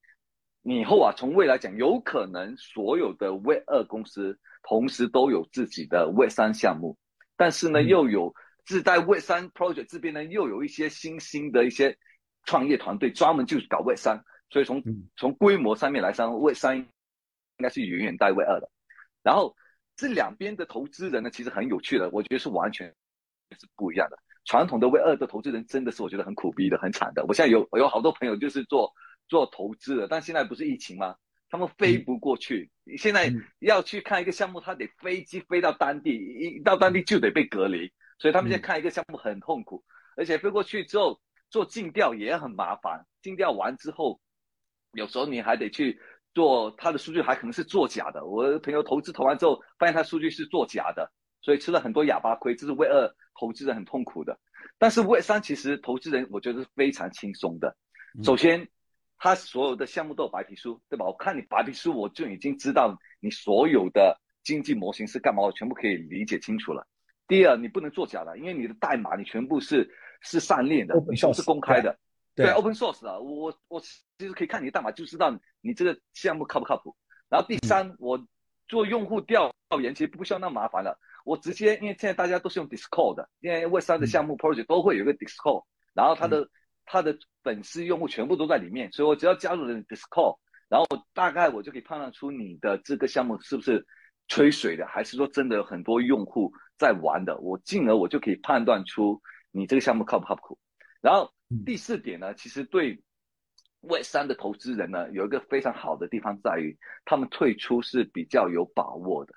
以后啊，从未来讲，有可能所有的 Web 二公司同时都有自己的 Web 三项目，但是呢，又有自带 Web 三 project 这边呢，又有一些新兴的一些创业团队专门就是搞 Web 三，所以从从规模上面来说，Web 三应该是远远大于 Web 二的。然后。这两边的投资人呢，其实很有趣的，我觉得是完全是不一样的。传统的 V 二的投资人真的是我觉得很苦逼的，很惨的。我现在有有好多朋友就是做做投资的，但现在不是疫情吗？他们飞不过去，现在要去看一个项目，他得飞机飞到当地，一到当地就得被隔离，所以他们现在看一个项目很痛苦，而且飞过去之后做尽调也很麻烦，尽调完之后，有时候你还得去。做他的数据还可能是作假的，我的朋友投资投完之后，发现他数据是作假的，所以吃了很多哑巴亏，这是为二投资人很痛苦的。但是为三其实投资人我觉得是非常轻松的。首先，他所有的项目都有白皮书，对吧？我看你白皮书，我就已经知道你所有的经济模型是干嘛，我全部可以理解清楚了。第二，你不能作假的，因为你的代码你全部是是上链的，是公开的。对，open source 啊，我我其实可以看你的代码就知道你这个项目靠不靠谱。然后第三，我做用户调研其实不需要那么麻烦了，我直接因为现在大家都是用 Discord 的，因为 Web 三的项目 project 都会有一个 Discord，然后他的他的粉丝用户全部都在里面，所以我只要加入了 Discord，然后大概我就可以判断出你的这个项目是不是吹水的，还是说真的有很多用户在玩的，我进而我就可以判断出你这个项目靠不靠谱。然后第四点呢，其实对 Web 三的投资人呢，有一个非常好的地方在于，他们退出是比较有把握的，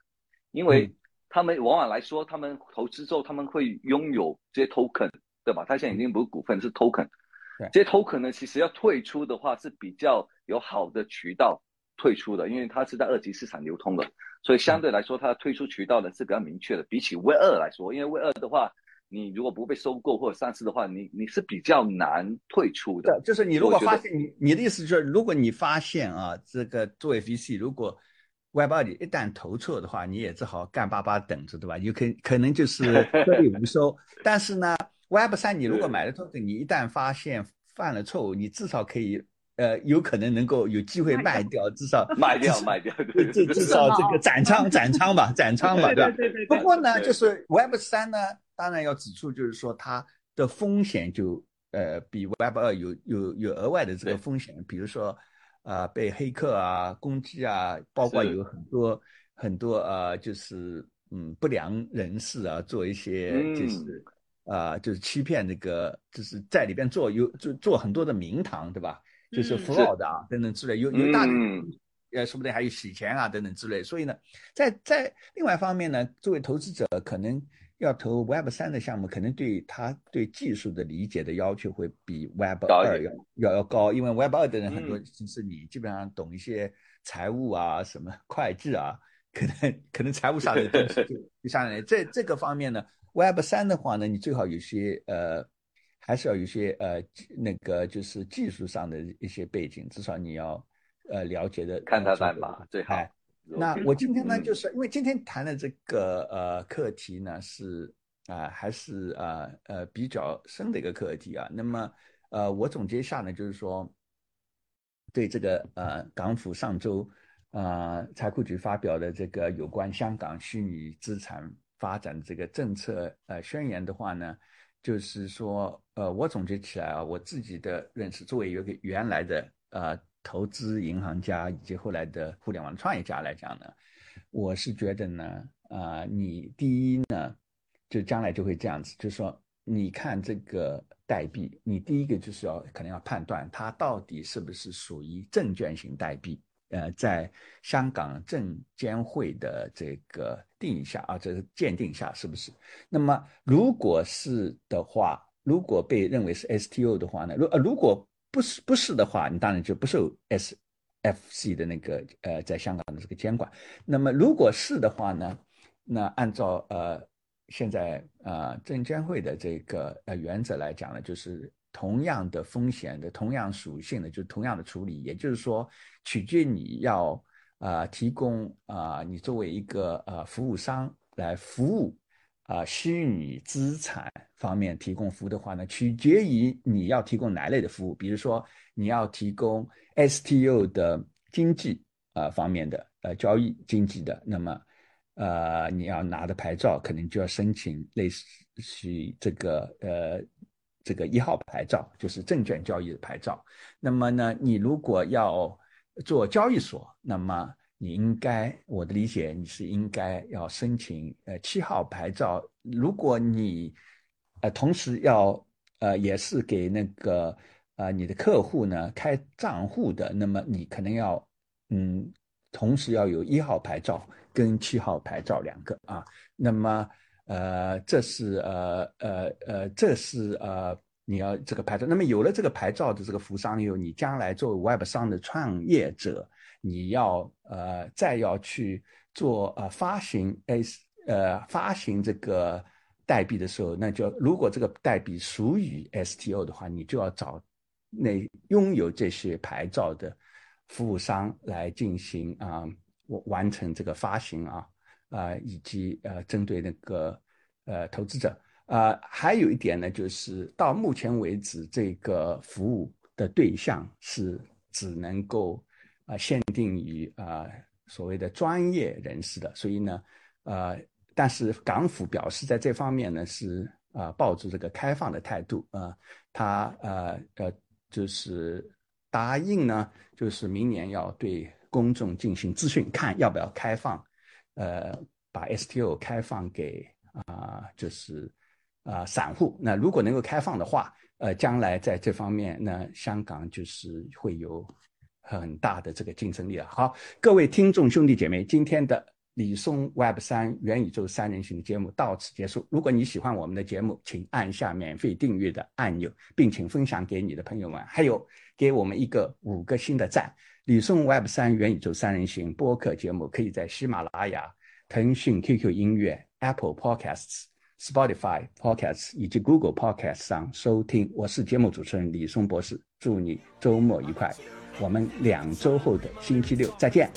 因为他们往往来说，他们投资之后，他们会拥有这些 token，对吧？他现在已经不是股份，是 token。这些 token 呢，其实要退出的话是比较有好的渠道退出的，因为它是在二级市场流通的，所以相对来说，它退出渠道呢是比较明确的。比起 Web 二来说，因为 Web 二的话。你如果不被收购或者上市的话，你你是比较难退出的。就是你如果发现你你的意思就是，如果你发现啊，这个作为 VC，如果 Web 二里一旦投错的话，你也只好干巴巴等着，对吧？有可可能就是颗粒无收。但是呢，Web 三你如果买了 token，你一旦发现犯了错误，你至少可以。呃，有可能能够有机会卖掉，至少卖掉卖掉，至至少这个 斩仓斩仓吧，斩仓吧，对吧？不过呢，就是 Web 三呢，当然要指出，就是说它的风险就呃比 Web 二有有有额外的这个风险，比如说啊被黑客啊攻击啊，包括有很多很多呃就是嗯不良人士啊做一些就是啊就是欺骗这个就是在里边做有做做很多的名堂，对吧？就是 fraud 啊等等之类，有有大，呃，说不定还有洗钱啊等等之类。所以呢，在在另外一方面呢，作为投资者，可能要投 Web 三的项目，可能对他对技术的理解的要求会比 Web 二要要要高，因为 Web 二的人很多就是你基本上懂一些财务啊、什么 会计啊，可能可能财务上的东西就就下来。这这个方面呢，Web 三的话呢，你最好有些呃。还是要有些呃那个就是技术上的一些背景，至少你要呃了解的。看他代码最好。那我今天呢，就是因为今天谈的这个呃课题呢是啊还是啊呃比较深的一个课题啊。那么呃我总结一下呢，就是说对这个呃港府上周啊财库局发表的这个有关香港虚拟资产发展这个政策呃宣言的话呢。就是说，呃，我总结起来啊，我自己的认识，作为一个原来的呃投资银行家以及后来的互联网创业家来讲呢，我是觉得呢，啊，你第一呢，就将来就会这样子，就是说，你看这个代币，你第一个就是要可能要判断它到底是不是属于证券型代币。呃，在香港证监会的这个定义下啊，这个鉴定下是不是？那么如果是的话，如果被认为是 STO 的话呢？如呃如果不是不是的话，你当然就不受 SFC 的那个呃在香港的这个监管。那么如果是的话呢？那按照呃现在啊证监会的这个呃原则来讲呢，就是。同样的风险的同样属性的，就是同样的处理，也就是说，取决你要啊提供啊你作为一个呃服务商来服务啊虚拟资产方面提供服务的话呢，取决于你要提供哪类的服务。比如说你要提供 STO 的经济啊方面的呃交易经济的，那么呃你要拿的牌照可能就要申请类似于这个呃。这个一号牌照就是证券交易的牌照。那么呢，你如果要做交易所，那么你应该，我的理解，你是应该要申请呃七号牌照。如果你呃同时要呃也是给那个呃你的客户呢开账户的，那么你可能要嗯同时要有一号牌照跟七号牌照两个啊。那么。呃，这是呃呃呃，这是呃，你要这个牌照。那么有了这个牌照的这个服务商以后，你将来作为 Web 商的创业者，你要呃再要去做呃发行 S 呃发行这个代币的时候，那就如果这个代币属于 STO 的话，你就要找那拥有这些牌照的服务商来进行啊完完成这个发行啊。啊，以及呃，针对那个呃投资者啊，还有一点呢，就是到目前为止，这个服务的对象是只能够啊限定于啊所谓的专业人士的，所以呢，呃，但是港府表示在这方面呢是啊抱着这个开放的态度啊，他呃呃就是答应呢，就是明年要对公众进行咨询，看要不要开放。呃，把 STO 开放给啊，就是啊散户。那如果能够开放的话，呃，将来在这方面，那香港就是会有很大的这个竞争力了。好，各位听众兄弟姐妹，今天的李松 Web 三元宇宙三人行的节目到此结束。如果你喜欢我们的节目，请按下免费订阅的按钮，并请分享给你的朋友们，还有给我们一个五个星的赞。李松 Web 三元宇宙三人行播客节目可以在喜马拉雅、腾讯 QQ 音乐、Apple Podcasts、Spotify Podcasts 以及 Google Podcasts 上收听。我是节目主持人李松博士，祝你周末愉快。我们两周后的星期六再见。